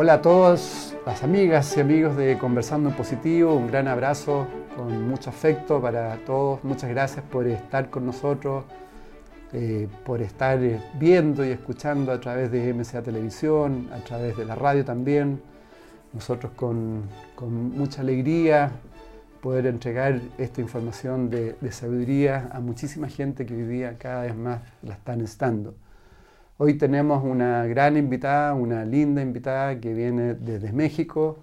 Hola a todos las amigas y amigos de Conversando en Positivo, un gran abrazo con mucho afecto para todos, muchas gracias por estar con nosotros, eh, por estar viendo y escuchando a través de MCA Televisión, a través de la radio también. Nosotros con, mucha alegría poder entregar esta información de, sabiduría a muchísima gente que hoy día cada vez más la están estando. Hoy tenemos una gran invitada, una linda invitada que viene desde México.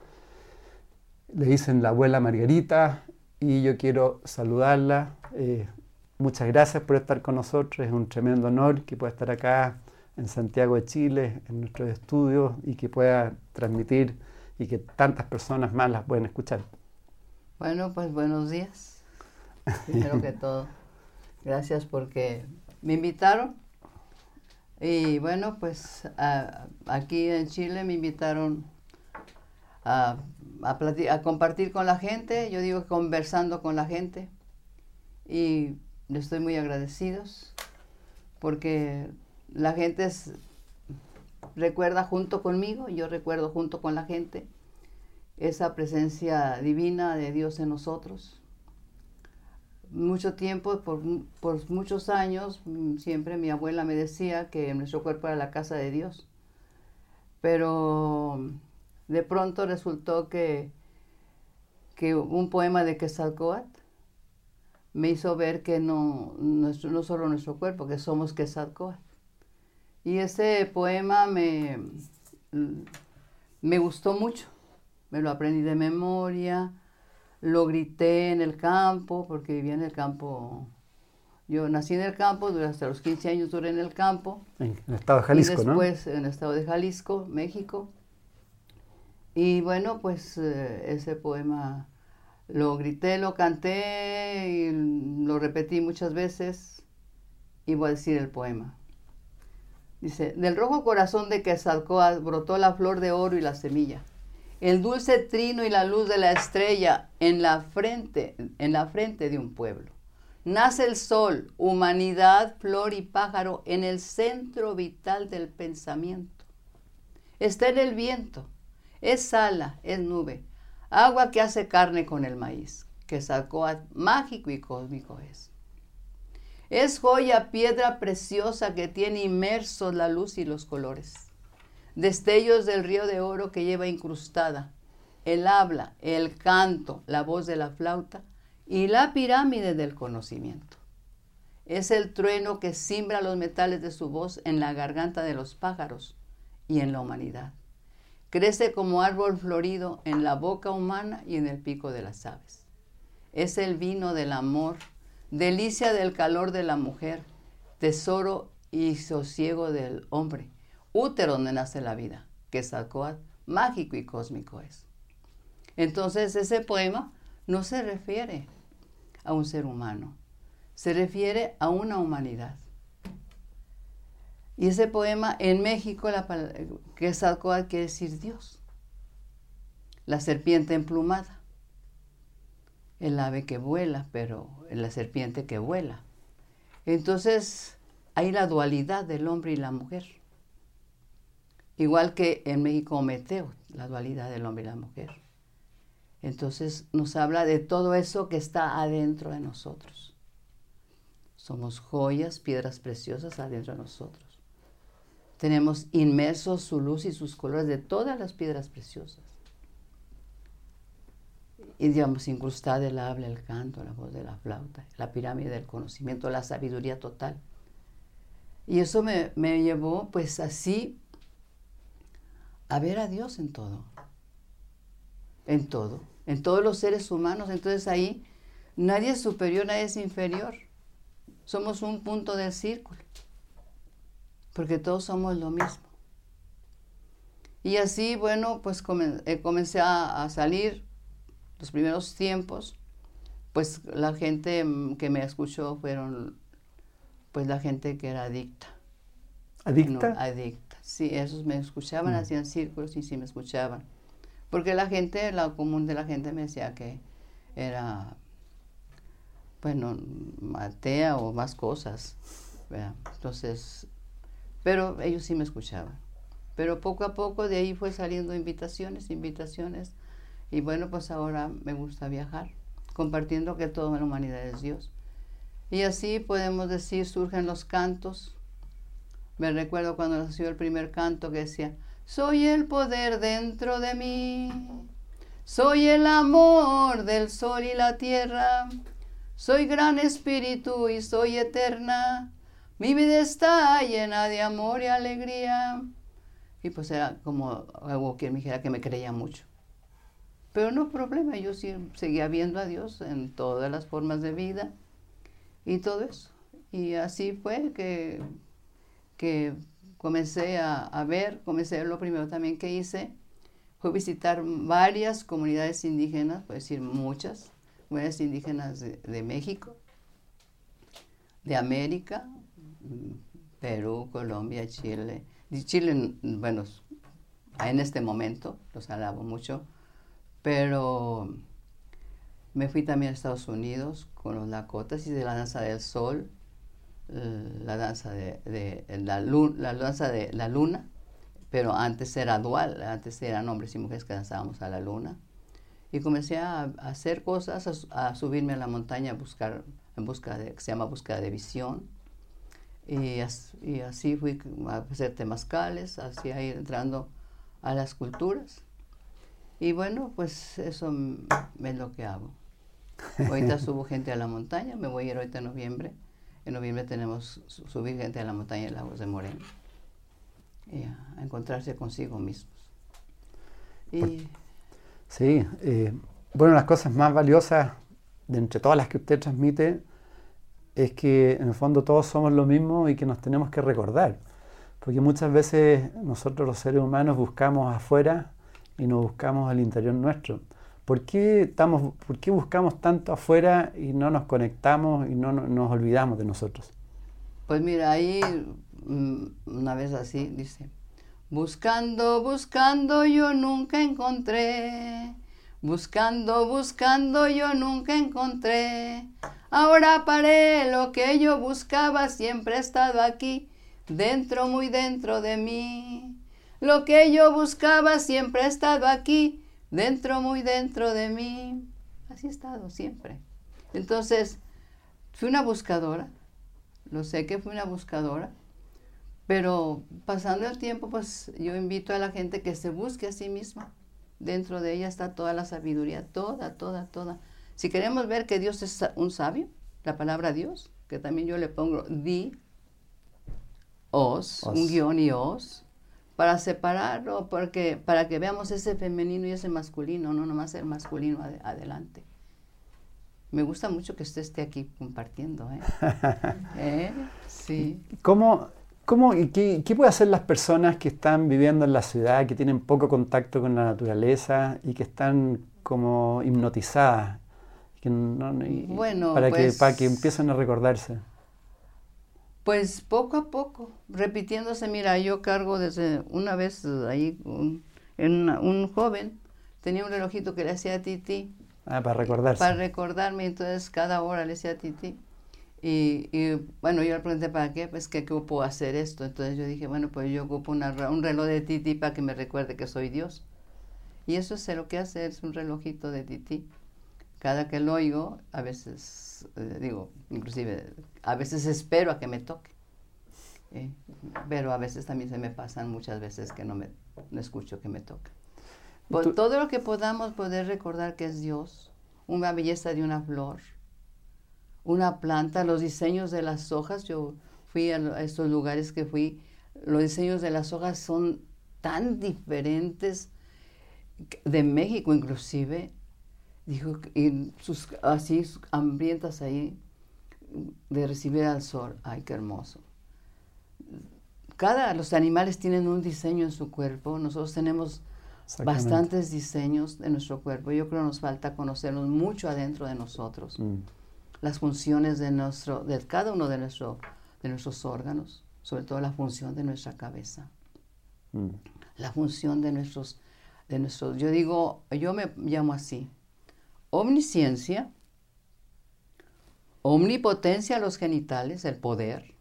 Le dicen la abuela Margarita y yo quiero saludarla. Eh, muchas gracias por estar con nosotros. Es un tremendo honor que pueda estar acá en Santiago de Chile, en nuestros estudios y que pueda transmitir y que tantas personas más las puedan escuchar. Bueno, pues buenos días. Primero que todo, gracias porque me invitaron y bueno, pues aquí en Chile me invitaron a, compartir con la gente, yo digo conversando con la gente. Y les estoy muy agradecidos porque la gente recuerda junto conmigo, yo recuerdo junto con la gente esa presencia divina de Dios en nosotros mucho tiempo, por, por, muchos años, mm, siempre mi abuela me decía que nuestro cuerpo era la casa de Dios. Pero de pronto resultó que, que un poema de Quetzalcoatl me hizo ver que no, nuestro, no solo nuestro cuerpo, que somos Quetzalcoatl. Y ese poema me, me gustó mucho, me lo aprendí de memoria lo grité en el campo, porque vivía en el campo. Yo nací en el campo, hasta los 15 años duré en el campo. En el estado de Jalisco, y después, en el estado de Jalisco, México. Y bueno, pues eh, ese poema lo grité, lo canté y lo repetí muchas veces. Y voy a decir el poema. Dice, del rojo corazón de Quetzalcóatl brotó la flor de oro y la semilla el dulce trino y la luz de la estrella en la frente, en la frente de un pueblo. Nace el sol, humanidad, flor y pájaro en el centro vital del pensamiento. Está en el viento, es ala, es nube, agua que hace carne con el maíz, que sacó mágico y cósmico es. Es joya, piedra preciosa que tiene inmersos la luz y los colores destellos del río de oro que lleva incrustada, el habla, el canto, la voz de la flauta y la pirámide del conocimiento. Es el trueno que simbra los metales de su voz en la garganta de los pájaros y en la humanidad. Crece como árbol florido en la boca humana y en el pico de las aves. Es el vino del amor, delicia del calor de la mujer, tesoro y sosiego del hombre útero donde nace la vida, que es Alcoat, mágico y cósmico es. Entonces ese poema no se refiere a un ser humano, se refiere a una humanidad. Y ese poema en México, la, que es Alcoat, quiere decir Dios. La serpiente emplumada, el ave que vuela, pero la serpiente que vuela. Entonces hay la dualidad del hombre y la mujer. Igual que en México Meteo, la dualidad del hombre y la mujer. Entonces nos habla de todo eso que está adentro de nosotros. Somos joyas, piedras preciosas adentro de nosotros. Tenemos inmersos su luz y sus colores de todas las piedras preciosas. Y digamos, incrustada el habla, el canto, la voz de la flauta, la pirámide del conocimiento, la sabiduría total. Y eso me, me llevó pues así a ver a Dios en todo. En todo. En todos los seres humanos. Entonces ahí nadie es superior, nadie es inferior. Somos un punto del círculo. Porque todos somos lo mismo. Y así, bueno, pues eh, comencé a, salir los primeros tiempos, pues la gente mm, que me escuchó fueron, pues la gente que era adicta. ¿Adicta? adicta, sí, esos me escuchaban, mm. hacían círculos y sí me escuchaban. Porque la gente, la común de la gente me decía que era, bueno, matea o más cosas. Entonces, pero ellos sí me escuchaban. Pero poco a poco de ahí fue saliendo invitaciones, invitaciones. Y bueno, pues ahora me gusta viajar, compartiendo que toda la humanidad es Dios. Y así podemos decir, surgen los cantos. Me recuerdo cuando nació el primer canto que decía, soy el poder dentro de mí, soy el amor del sol y la tierra, soy gran espíritu y soy eterna, mi vida está llena de amor y alegría. Y pues era como algo que me dijera que me creía mucho. Pero no problema, yo sí, seguía viendo a Dios en todas las formas de vida y todo eso. Y así fue que, que comencé a, ver, comencé lo primero también que hice fue visitar varias comunidades indígenas, puedo decir muchas, comunidades indígenas de, de México, de América, Perú, Colombia, Chile, Chile, bueno, en este momento los alabo mucho, pero me fui también a Estados Unidos con los Lakotas y de la danza del sol, la danza de, la, la danza de la luna, pero antes era dual, antes eran hombres y mujeres que danzábamos a la luna. Y comencé a, hacer cosas, a, subirme a la montaña a buscar, en busca de, que se llama búsqueda de visión y, así fui a hacer temazcales, así a ir entrando a las culturas. Y bueno, pues eso es lo que hago. Ahorita subo gente a la montaña, me voy a ir ahorita en noviembre. En noviembre tenemos subir gente a la montaña de Lagos de Moreno. Y a, encontrarse consigo mismos. Y, sí, eh, bueno, las cosas más valiosas de entre todas las que usted transmite es que en el fondo todos somos lo mismo y que nos tenemos que recordar. Porque muchas veces nosotros los seres humanos buscamos afuera y no buscamos al interior nuestro. ¿Por qué, estamos, ¿Por qué buscamos tanto afuera y no nos conectamos y no, nos olvidamos de nosotros? Pues mira, ahí mm, una vez así dice, buscando, buscando yo nunca encontré, buscando, buscando yo nunca encontré Ahora paré, lo que yo buscaba siempre ha estado aquí, dentro, muy dentro de mí. Lo que yo buscaba siempre ha estado aquí, dentro, muy dentro de mí. Así ha estado siempre. Entonces, fui una buscadora, lo sé que fui una buscadora, pero pasando el tiempo, pues yo invito a la gente que se busque a sí misma. Dentro de ella está toda la sabiduría, toda, toda, toda. Si queremos ver que Dios es un sabio, la palabra Dios, que también yo le pongo di, os, un guion y os, para separarlo, porque, para que veamos ese femenino y ese masculino, no nomás el masculino adelante. Me gusta mucho que usted esté aquí compartiendo. ¿eh? ¿Eh? Sí. ¿Cómo, cómo qué, qué pueden hacer las personas que están viviendo en la ciudad, que tienen poco contacto con la naturaleza y que están como hipnotizadas bueno, para, que, para que pues empiecen a recordarse. Pues poco a poco, repitiéndose, mira, yo cargo desde una vez ahí, un, en un joven tenía un relojito que le hacía titi. Ah, para recordarse. Para recordarme, entonces cada hora le hacía titi. Y, y, bueno, yo le pregunté para qué, pues que ocupo hacer esto. Entonces yo dije, bueno, pues yo ocupo una, un reloj de titi para que me recuerde que soy Dios. Y eso es lo que hace, es un relojito de titi cada que lo oigo, a veces, eh, digo, inclusive, a veces espero a que me toque. ¿eh? pero a veces también se me pasan muchas veces que no, me, no escucho que me toque. Por todo lo que podamos poder recordar que es Dios, una belleza de una flor, una planta, los diseños de las hojas, yo fui a, estos lugares que fui, los diseños de las hojas son tan diferentes de México inclusive, Dijo, y sus, así hambrientas ahí de recibir al sol. Ay, qué hermoso. cada, los animales tienen un diseño en su cuerpo, nosotros tenemos bastantes diseños en nuestro cuerpo. Yo creo que nos falta conocernos mucho adentro de nosotros. Mm. Las funciones de, nuestro, de cada uno de, nuestro, de nuestros órganos, sobre todo la función de nuestra cabeza. Mm. La función de nuestros, de nuestros, yo digo, yo me llamo así, omnisciencia, omnipotencia los genitales, el poder,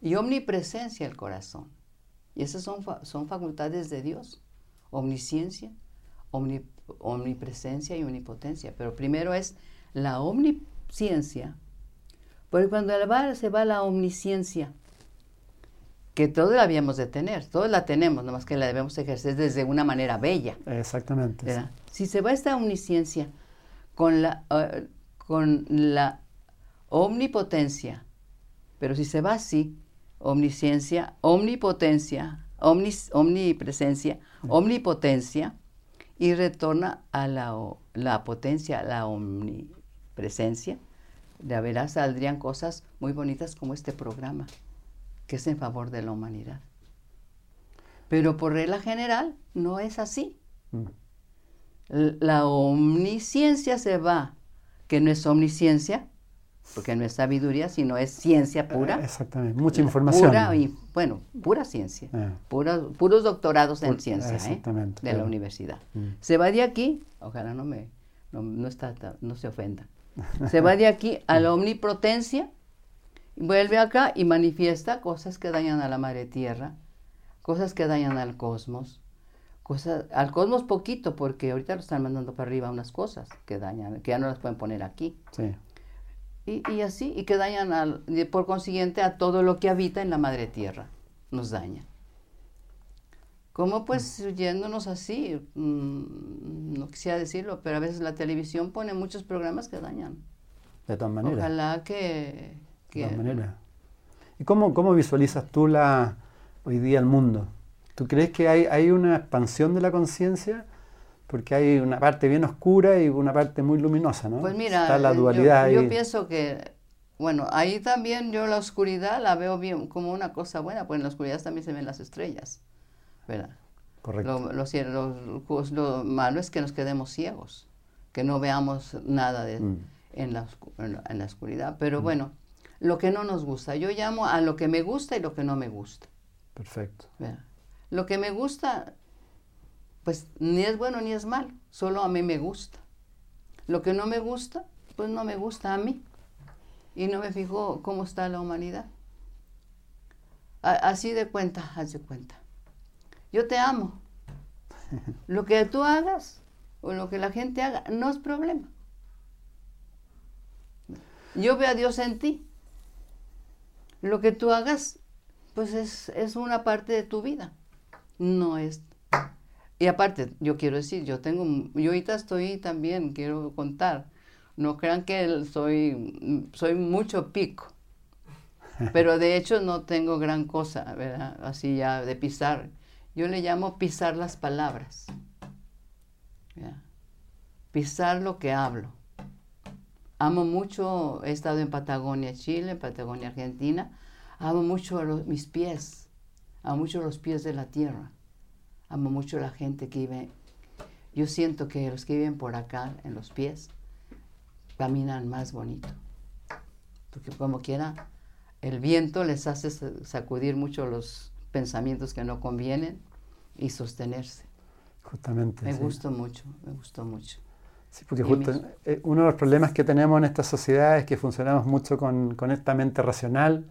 y omnipresencia el corazón. Y esas son, son facultades de Dios omnisciencia, omnipresencia y omnipotencia. Pero primero es la omnisciencia, porque cuando se va la omnisciencia, que todos la habíamos de tener, todos la tenemos, nomás que la debemos ejercer desde una manera bella. Exactamente. Si se va esta omnisciencia con la, eh, con la omnipotencia, pero si se va así, omnisciencia, omnipotencia, omnipresencia, omnipotencia, y retorna a la, la potencia, la omnipresencia. De veras saldrían cosas muy bonitas como este programa, que es en favor de la humanidad. Pero por regla general no es así. Mm. La omnisciencia se va, que no es omnisciencia, porque no es sabiduría, sino es ciencia pura. Eh, exactamente, mucha información. Pura y, bueno, pura ciencia, eh. puros doctorados en ciencia ¿eh? de la universidad. Mm. Se va de aquí, ojalá no me, no, está, no se ofenda, se va de aquí a la omnipotencia, vuelve acá y manifiesta cosas que dañan a la madre tierra, cosas que dañan al cosmos, cosas, al cosmos poquito, porque ahorita lo están mandando para arriba unas cosas que dañan, que ya no las pueden poner aquí. Sí y, así, y que dañan al, por consiguiente a todo lo que habita en la madre tierra, nos dañan. ¿Cómo pues yéndonos así? Mm, no quisiera decirlo, pero a veces la televisión pone muchos programas que dañan. De todas maneras. Ojalá que... de todas maneras. ¿Y cómo, cómo visualizas tú la, hoy día el mundo? ¿Tú crees que hay, hay una expansión de la conciencia? porque hay una parte bien oscura y una parte muy luminosa, ¿no? Pues mira, Está la eh, dualidad yo, yo pienso que, bueno, ahí también yo la oscuridad la veo bien como una cosa buena, pues en la oscuridad también se ven las estrellas, ¿verdad? Correcto. Lo, lo, malo es que nos quedemos ciegos, que no veamos nada de, mm. en, la, en, la, oscuridad. Pero mm. bueno, lo que no nos gusta, yo llamo a lo que me gusta y lo que no me gusta. Perfecto. Lo que me gusta pues ni es bueno ni es malo, solo a mí me gusta. Lo que no me gusta, pues no me gusta a mí. Y no me fijo cómo está la humanidad. así de cuenta, haz de cuenta. Yo te amo. Lo que tú hagas o lo que la gente haga no es problema. Yo veo a Dios en ti. Lo que tú hagas, pues es, es una parte de tu vida. No es y aparte, yo quiero decir, yo tengo, yo ahorita estoy también, quiero contar, no crean que soy, soy mucho pico, pero de hecho no tengo gran cosa, ¿verdad? Así ya de pisar. Yo le llamo pisar las palabras. Pisar lo que hablo. Amo mucho, he estado en Patagonia, Chile, en Patagonia, Argentina. Amo mucho mis pies. Amo mucho los pies de la tierra amo mucho la gente que vive. Yo siento que los que viven por acá, en los pies, caminan más bonito. Porque como quiera, el viento les hace sacudir mucho los pensamientos que no convienen y sostenerse. Justamente. Me gustó mucho, me gustó mucho. Sí, porque justo eh, uno de los problemas que tenemos en esta sociedad es que funcionamos mucho con, con esta mente racional,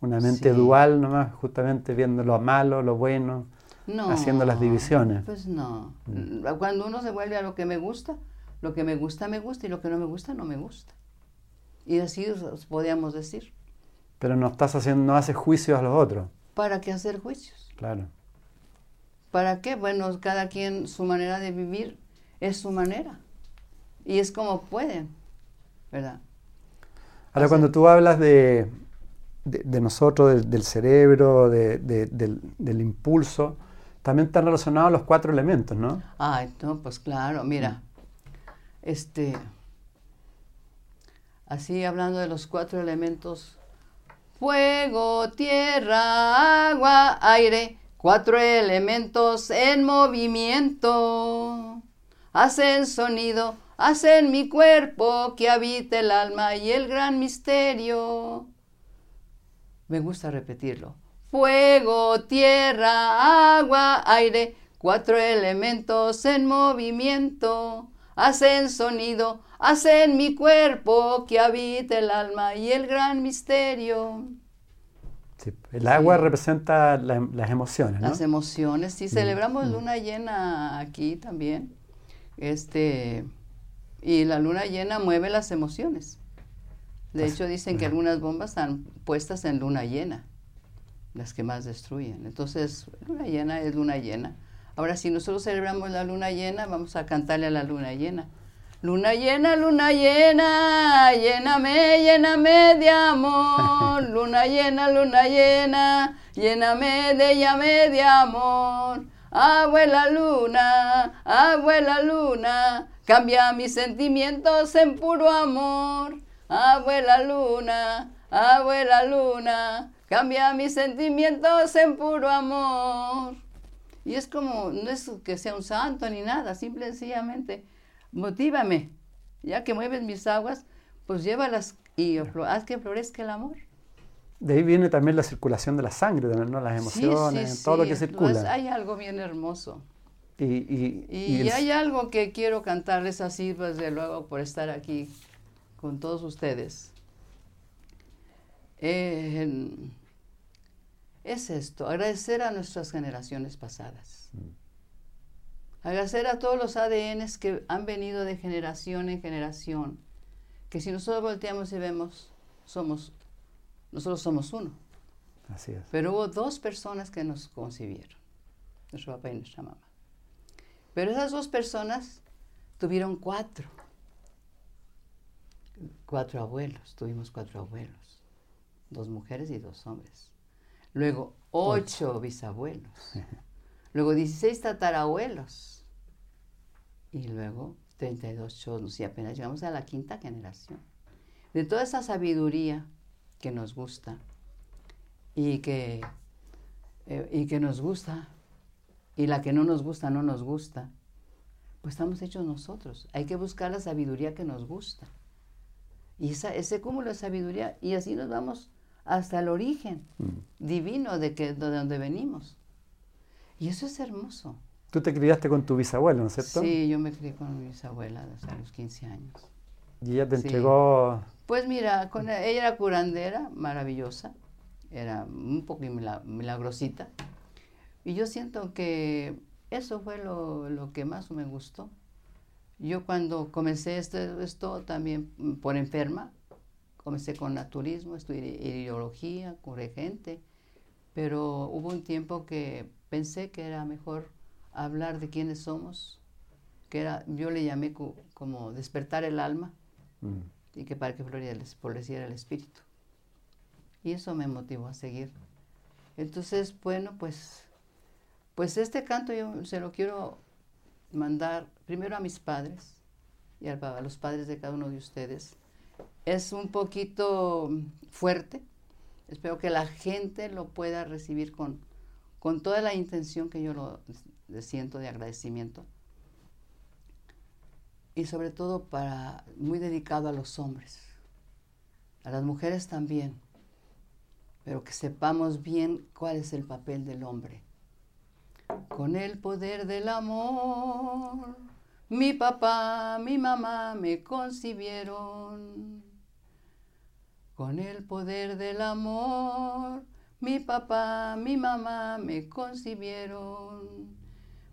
una mente dual nomás, justamente viendo lo malo, lo bueno, haciendo las divisiones. Pues no. Mm. Cuando uno se vuelve a lo que me gusta, lo que me gusta me gusta y lo que no me gusta no me gusta. Y así podríamos decir. Pero no estás haciendo, no haces juicios a los otros. ¿Para qué hacer juicios? Claro. ¿Para qué? Bueno, cada quien su manera de vivir es su manera. Y es como pueden, ¿verdad? Ahora, cuando tú hablas de, de, nosotros, del, cerebro, del, del impulso, también están relacionados los cuatro elementos, ¿no? Ah, no, pues claro, mira, este, así hablando de los cuatro elementos, fuego, tierra, agua, aire, cuatro elementos en movimiento. Hacen sonido, hacen mi cuerpo que habita el alma y el gran misterio. Me gusta repetirlo. Fuego, tierra, agua, aire, cuatro elementos en movimiento. Hacen sonido, hacen mi cuerpo que habita el alma y el gran misterio. el agua representa las emociones, ¿no? Las emociones, sí, celebramos mm. luna llena aquí también. Este, y la luna llena mueve las emociones. De hecho, dicen que algunas bombas están puestas en luna llena, las que más destruyen. Entonces, luna llena es luna llena. Ahora, si nosotros celebramos la luna llena, vamos a cantarle a la luna llena. Luna llena, luna llena, lléname, lléname de amor. Luna llena, luna llena, lléname de llame de amor. Abuela luna, abuela luna, cambia mis sentimientos en puro amor. Abuela luna, abuela luna, cambia mis sentimientos en puro amor. Y es como, no es que sea un santo ni nada, simple y sencillamente motívame, ya que mueves mis aguas, pues llévalas y haz que florezca el amor. De ahí viene también la circulación de la sangre, ¿no? las emociones, todo lo que circula. hay algo bien hermoso. Y, y, y, hay algo que quiero cantarles así, pues de luego, por estar aquí con todos ustedes. Eh, es esto, agradecer a nuestras generaciones pasadas. Mm. Agradecer a todos los ADNs que han venido de generación en generación, que si nosotros volteamos y vemos, somos, nosotros somos uno. Así es. Pero hubo dos personas que nos concibieron, nuestro papá y nuestra mamá. Pero esas dos personas tuvieron cuatro, cuatro abuelos, tuvimos cuatro abuelos, dos mujeres y dos hombres. Luego ocho. bisabuelos. luego 16 tatarabuelos y luego 32 chonos y apenas llegamos a la quinta generación. De toda esa sabiduría que nos gusta y que, eh, y que nos gusta y la que no nos gusta no nos gusta, pues estamos hechos nosotros. Hay que buscar la sabiduría que nos gusta. Y ese cúmulo de sabiduría, y así nos vamos hasta el origen mm. divino de, que, de donde venimos. Y eso es hermoso. Tú te criaste con tu bisabuela, ¿no es cierto? Sí, yo me crié con mi bisabuela hasta los 15 años. ¿Y ella te entregó...? Pues mira, con, ella era curandera, maravillosa, era un poco milagrosita. Y yo siento que eso fue lo, lo, que más me gustó. Yo cuando comencé esto, esto también por enferma, comencé con naturismo, estudié ideología, curé gente, pero hubo un tiempo que pensé que era mejor hablar de quiénes somos, que era, yo le llamé como despertar el alma mm. y que para que floreciera el espíritu. Y eso me motivó a seguir. Entonces, bueno, pues, pues este canto yo se lo quiero mandar primero a mis padres y a los padres de cada uno de ustedes. Es un poquito fuerte. Espero que la gente lo pueda recibir con, con toda la intención que yo lo, siento de agradecimiento. Y sobre todo para muy dedicado a los hombres, a las mujeres también, pero que sepamos bien cuál es el papel del hombre. Con el poder del amor, mi papá, mi mamá me concibieron. Con el poder del amor, mi papá, mi mamá me concibieron.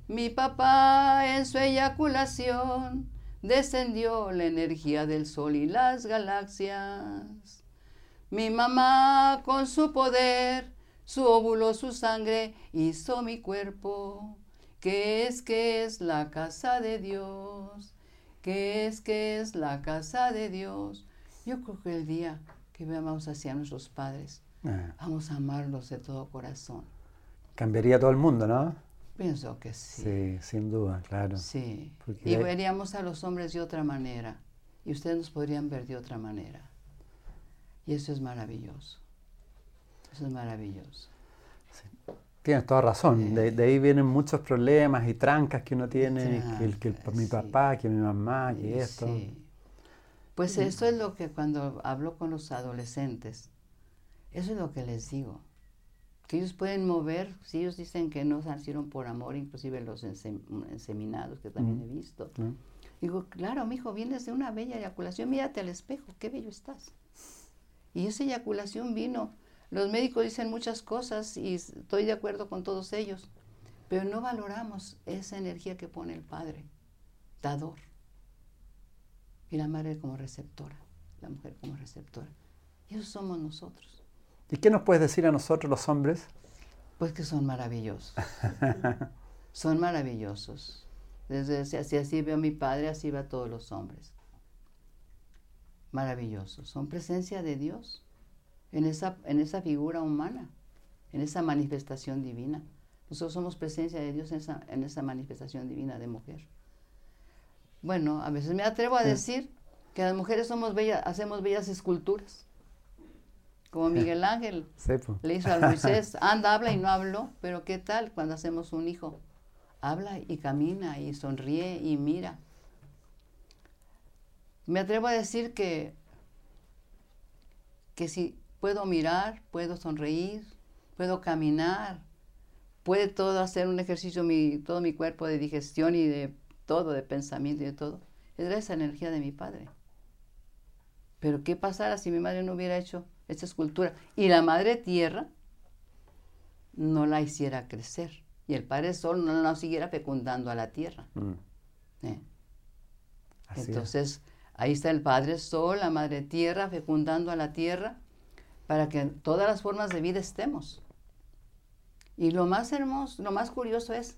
Mi papá en su eyaculación descendió la energía del sol y las galaxias. Mi mamá con su poder, su óvulo, su sangre hizo mi cuerpo, que es que es la casa de Dios, que es que es la casa de Dios. Yo creo que el día que veamos hacia nuestros padres, Ah. Vamos a amarlos de todo corazón. Cambiaría todo el mundo, ¿no? Pienso que sí. Sí, sin duda, claro. Sí. y veríamos a los hombres de otra manera. Y ustedes nos podrían ver de otra manera. Y eso es maravilloso. Eso es maravilloso. Tienes toda razón. De, ahí vienen muchos problemas y trancas que uno tiene, que, mi papá, que mi mamá, que esto. Pues eso es lo que cuando hablo con los adolescentes, eso es lo que les digo. Que ellos pueden mover, si ellos dicen que no nacieron por amor, inclusive los enseminados que también he visto. Digo, claro, mi hijo, vienes de una bella eyaculación, mírate al espejo, qué bello estás. Y esa eyaculación vino los médicos dicen muchas cosas y estoy de acuerdo con todos ellos, pero no valoramos esa energía que pone el Padre, dador, y la madre como receptora, la mujer como receptora. Y eso somos nosotros. ¿Y qué nos puedes decir a nosotros los hombres? Pues que son maravillosos. son maravillosos. Desde así, así veo a mi padre, así veo a todos los hombres. Maravillosos. Son presencia de Dios en esa, en esa figura humana, en esa manifestación divina. Nosotros somos presencia de Dios en esa, en esa manifestación divina de mujer. Bueno, a veces me atrevo a decir que las mujeres somos bellas, hacemos bellas esculturas. Como Miguel Ángel le hizo a Moisés, anda, habla y no habló, pero ¿qué tal cuando hacemos un hijo? Habla y camina y sonríe y mira. Me atrevo a decir que, que si puedo mirar, puedo sonreír, puedo caminar, puede todo hacer un ejercicio, mi, todo mi cuerpo de digestión y de todo, de pensamiento y de todo. Es esa energía de mi padre. Pero ¿qué pasara si mi madre no hubiera hecho esta escultura? Y la madre tierra no la hiciera crecer. Y el padre sol no la siguiera fecundando a la tierra. Mm. ¿Eh? Entonces, ahí está el padre sol, la madre tierra fecundando a la tierra para que en todas las formas de vida estemos. Y lo más hermoso, lo más curioso es,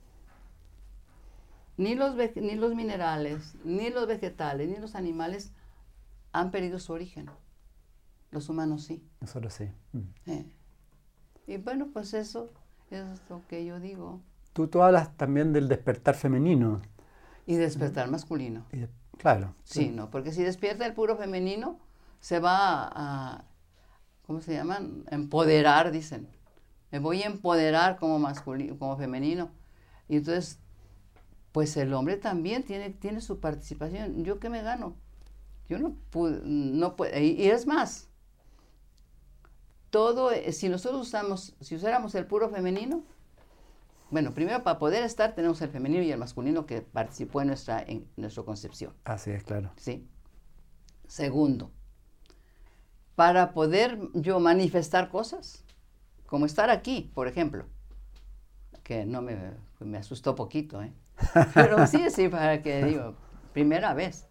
ni los, ni los minerales, ni los vegetales, ni los animales han perdido su origen. Los humanos sí. Nosotros sí. Mm. Eh. Y bueno, pues eso es lo que yo digo. Tú, tú hablas también del despertar femenino. Y despertar masculino. claro. Sí, no, porque si despierta el puro femenino, se va a, ¿cómo se llaman? Empoderar, dicen. Me voy a empoderar como masculino, como femenino. Y entonces, pues el hombre también tiene, tiene su participación. ¿Yo qué me gano? Yo no pude, no puedo, y, es más, todo, eh, si nosotros usamos, si usáramos el puro femenino, bueno, primero para poder estar tenemos el femenino y el masculino que participó en nuestra, en nuestra concepción. Así es, claro. Sí. Segundo, para poder yo manifestar cosas, como estar aquí, por ejemplo, que no me, me asustó poquito, ¿eh? pero sí, sí, para que digo, primera vez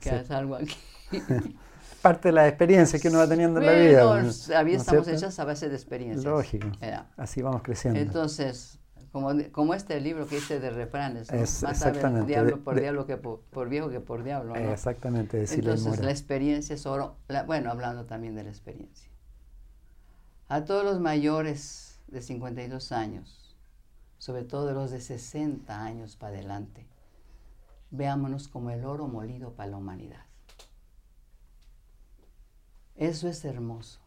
que salgo aquí. Parte de la experiencia que uno va teniendo en la vida. ¿no? estamos hechas a base de experiencias. Lógico. Así vamos creciendo. Entonces, como, como este libro que hice de refranes, más exactamente. diablo por diablo que por, viejo que por diablo. ¿no? Exactamente, Entonces la experiencia es oro, bueno, hablando también de la experiencia. A todos los mayores de 52 años, sobre todo los de 60 años para adelante, veámonos como el oro molido para la humanidad. Eso es hermoso.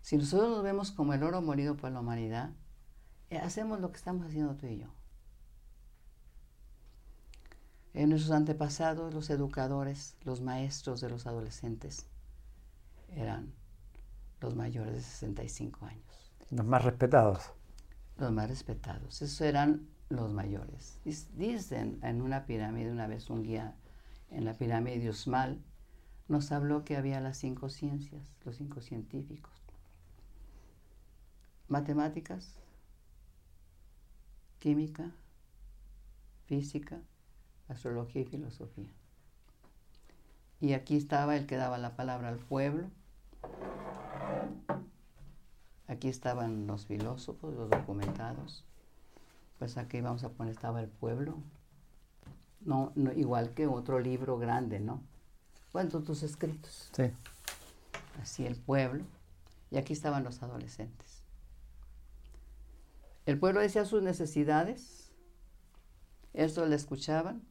Si nosotros nos vemos como el oro molido para la humanidad, hacemos lo que estamos haciendo tú y yo. En nuestros antepasados, los educadores, los maestros de los adolescentes, eran los mayores de 65 años. Los más respetados. Los más respetados. Esos eran los mayores. Dicen en una pirámide, una vez un guía en la pirámide de Usmal, nos habló que había las cinco ciencias, los cinco científicos. Matemáticas, química, física, astrología y filosofía. Y aquí estaba el que daba la palabra al pueblo. Aquí estaban los filósofos, los documentados. Pues aquí vamos a poner, estaba el pueblo. No, no igual que otro libro grande, ¿no? Cuento tus escritos. Sí. Así el pueblo. Y aquí estaban los adolescentes. El pueblo decía sus necesidades, eso le escuchaban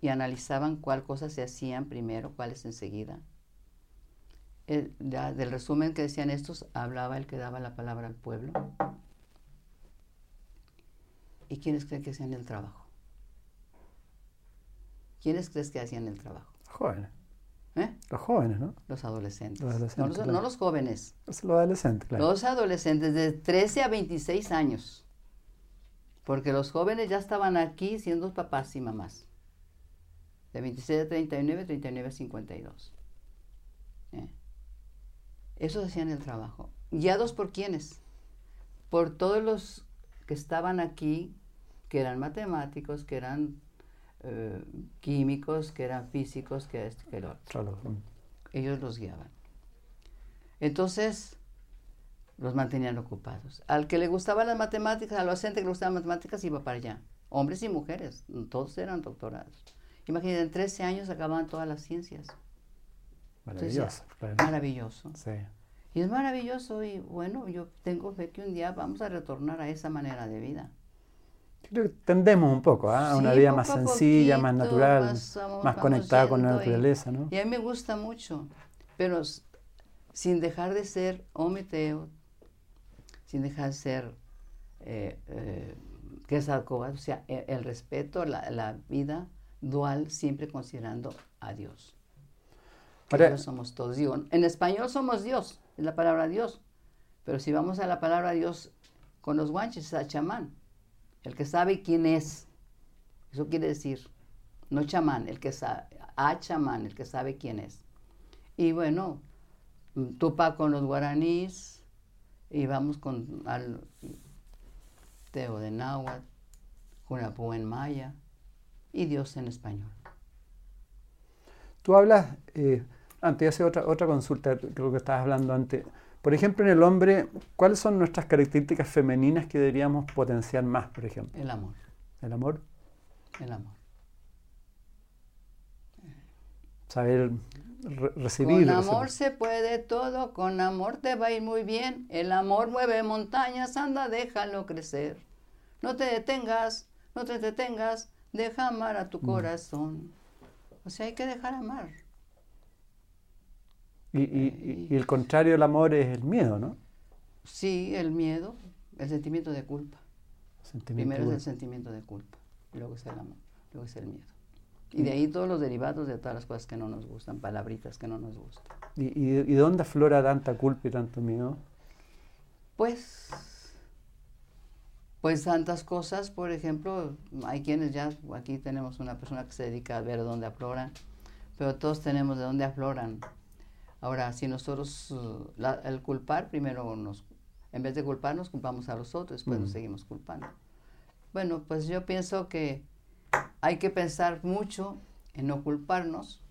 y analizaban cuál cosa se hacían primero, cuáles enseguida. del resumen que decían estos, hablaba el que daba la palabra al pueblo. ¿Y quiénes creen que hacían el trabajo? ¿Quiénes crees que hacían el trabajo? Los jóvenes. ¿Eh? Los jóvenes, ¿no? Los adolescentes. Los adolescentes, no, los, claro. no los jóvenes. Los adolescentes, claro. Los adolescentes de 13 a 26 años. Porque los jóvenes ya estaban aquí siendo papás y mamás. De 26 a 39, 39 a 52. ¿Eh? Esos hacían el trabajo. ¿Guiados por quiénes? Por todos los que estaban aquí, que eran matemáticos, que eran eh, químicos, que eran físicos, que esto, que lo otro. Ellos los guiaban. Entonces, los mantenían ocupados. Al que le gustaban las matemáticas, al docente que le gustaban las matemáticas, iba para allá. Hombres y mujeres, todos eran doctorados. Imagínense, en 13 años acababan todas las ciencias. Maravilloso. Maravilloso. Sí. Y es maravilloso y bueno, yo tengo fe que un día vamos a retornar a esa manera de vida. Creo que tendemos un poco ¿ah? a una Sí, vida más sencilla, más natural, más conectada con la yendo y- naturaleza, ¿no? Y a mí me gusta mucho, pero sin dejar de ser ometeo, sin dejar de ser eh, eh, que es o sea, e- el, respeto, la, la vida dual, siempre considerando a Dios. Que Ahora- Dios somos todos. Digo, en español somos Dios, es la palabra Dios. Pero si vamos a la palabra Dios con los guanches, es a chamán, el que sabe quién es. Eso quiere decir, no chamán, el que sabe, a chamán, el que sabe quién es. Y bueno, mm, Tupac con los guaraníes, y vamos con al Teo de Náhuatl, Junapú en maya, y Dios en español. Tú hablas, eh, antes de hacer otra, otra consulta, creo que estabas hablando antes. Por ejemplo, en el hombre, ¿cuáles son nuestras características femeninas que deberíamos potenciar más, por ejemplo? El amor, El amor, el amor. Saber re- recibir. Con amor recibir. se puede todo, con amor te va a ir muy bien. El amor mueve montañas, anda, déjalo crecer. No te detengas, no te detengas, deja amar a tu Mm. corazón. O sea, hay que dejar amar. Y, y- y- el contrario del amor es el miedo, ¿no? Sí, el miedo, el sentimiento de culpa. Sentimiento Primero es el sentimiento de culpa, luego es el amor, luego es el miedo. Y de ahí todos los derivados de todas las cosas que no nos gustan, palabritas que no nos gustan. ¿Y, y, y de dónde aflora tanta culpa y tanto miedo? Pues, pues tantas cosas, por ejemplo, hay quienes ya, aquí tenemos una persona que se dedica a ver dónde afloran, pero todos tenemos de dónde afloran. Ahora, si nosotros, uh, la- el culpar, primero nos, en vez de culparnos, culpamos a los otros, después nos Mm. seguimos culpando. Bueno, pues yo pienso que hay que pensar mucho en no culparnos.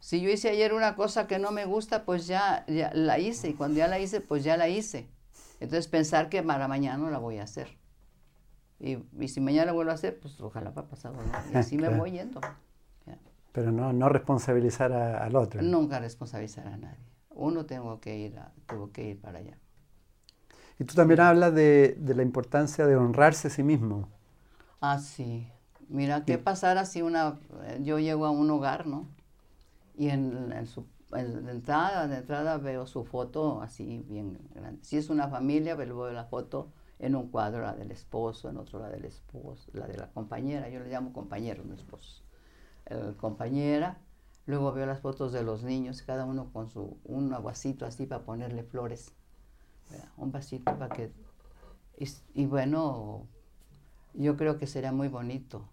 Si yo hice ayer una cosa que no me gusta, pues ya, ya la hice. Y cuando ya la hice, pues ya la hice. Entonces pensar que para mañana no la voy a hacer. Y, y si mañana la vuelvo a hacer, pues ojalá para pasado. ¿no? Y así me Claro. voy yendo. Ya. Pero no, no responsabilizar a- al otro. Nunca responsabilizar a nadie. Uno tengo que ir, a- tuvo que ir para allá. Y tú también hablas de, de la importancia de honrarse a sí mismo. Ah, sí. Mira, ¿qué pasará si una, yo llego a un hogar, ¿no? Y en, en su en la entrada, de entrada veo su foto así bien grande. Si es una familia, veo la foto en un cuadro, la del esposo, en otro la del esposo, la de la compañera, yo le llamo compañeros, no esposos. El compañera, luego veo las fotos de los niños, cada uno con su, un vasito así para ponerle flores, ¿verdad? un vasito para que... Y, y bueno, yo creo que sería muy bonito.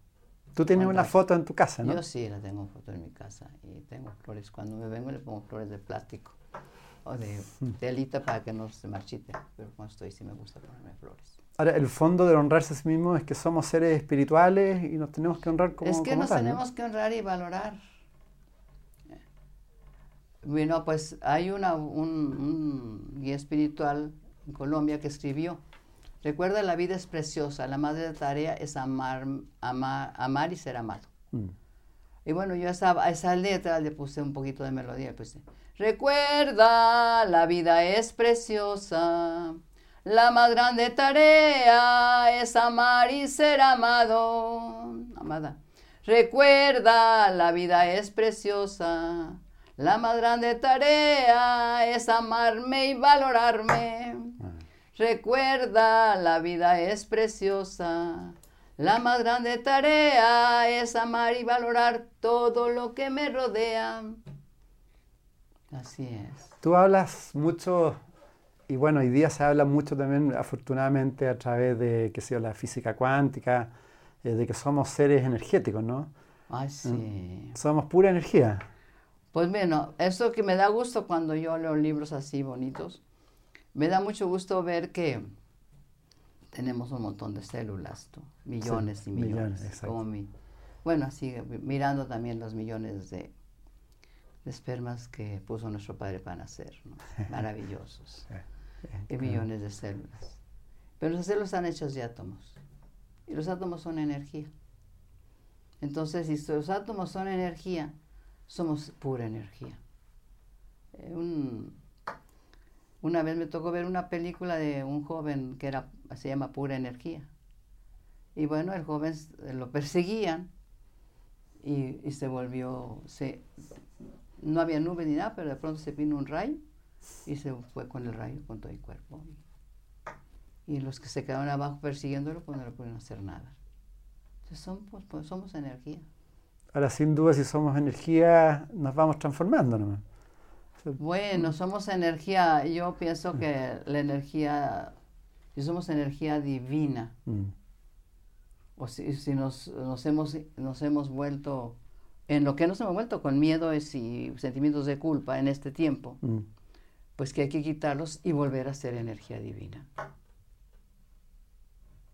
Tú tienes una foto en tu casa, ¿no? Yo sí la tengo foto en mi casa y tengo flores. Cuando me vengo le pongo flores de plástico o de Mm. telita para que no se marchite. Pero cuando estoy sí me gusta ponerme flores. Ahora, el fondo de honrarse a sí mismo es que somos seres espirituales y nos tenemos que honrar como es que como nos tal, ¿no? tenemos que honrar y valorar. Bueno, pues hay una, un, un guía espiritual en Colombia que escribió, recuerda la vida es preciosa, la madre de tarea es amar, amar, amar y ser amado. Mm. Y bueno, yo a esa, a esa letra le puse un poquito de melodía. Pues, recuerda, la vida es preciosa. La más grande tarea es amar y ser amado. Amada. Recuerda, la vida es preciosa. La más grande tarea es amarme y valorarme. Recuerda, la vida es preciosa. La más grande tarea es amar y valorar todo lo que me rodea. Así es. Tú hablas mucho, y bueno, hoy día se habla mucho también, afortunadamente, a través de, qué sé yo, la física cuántica, eh, de que somos seres energéticos, ¿no? Ay, sí. Somos pura energía. Pues bueno, eso que me da gusto cuando yo leo libros así bonitos, me da mucho gusto ver que tenemos un montón de células, tú, millones Sí, y millones. millones, como mi- bueno, así mirando también los millones de, de espermas que puso nuestro padre para nacer, ¿no? maravillosos, y millones de células. Pero las células están hechas de átomos, y los átomos son energía. Entonces, si los átomos son energía, somos pura energía. Eh, un- una vez me tocó ver una película de un joven que era, se llama Pura Energía. Y bueno, el joven s- lo perseguían y, y se volvió, se, no había nube ni nada, pero de pronto se vino un rayo y se fue con el rayo con todo el cuerpo. Y los que se quedaron abajo persiguiéndolo, pues no le pudieron hacer nada. Entonces son, pues, pues, somos energía. Ahora, sin duda, si somos energía, nos vamos transformando nomás. Bueno, somos energía, yo pienso que la energía, si somos energía divina, Mm. o si, si nos, nos, hemos, nos hemos vuelto, en lo que nos hemos vuelto con miedos y sentimientos de culpa en este tiempo, Mm. pues que hay que quitarlos y volver a ser energía divina.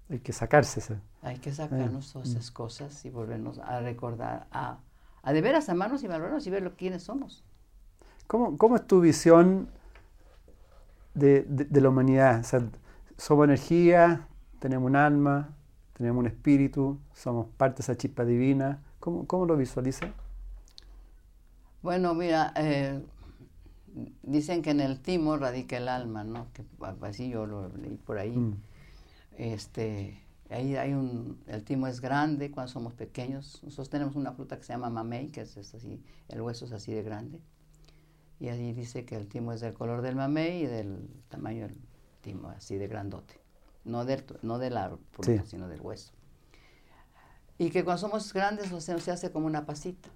Hay que sacarse. Hay que sacarnos todas esas cosas y volvernos a recordar, a, a de veras amarnos y valorarnos y ver lo, quiénes somos. ¿Cómo, cómo es tu visión de, de- de la humanidad? O sea, somos energía, tenemos un alma, tenemos un espíritu, somos parte de esa chispa divina. ¿Cómo, cómo lo visualizas? Bueno, mira, eh, dicen que en el timo radica el alma, ¿no? Que así yo lo leí por ahí. Mm. Este, ahí hay un, el timo es grande cuando somos pequeños. Nosotros tenemos una fruta que se llama mamey, que es, es así, el hueso es así de grande. Y ahí dice que el timo es del color del mamey y del tamaño del timo, así de grandote. No del, no de la fruta, Sí. sino del hueso. Y que cuando somos grandes o sea, se hace como una pasita.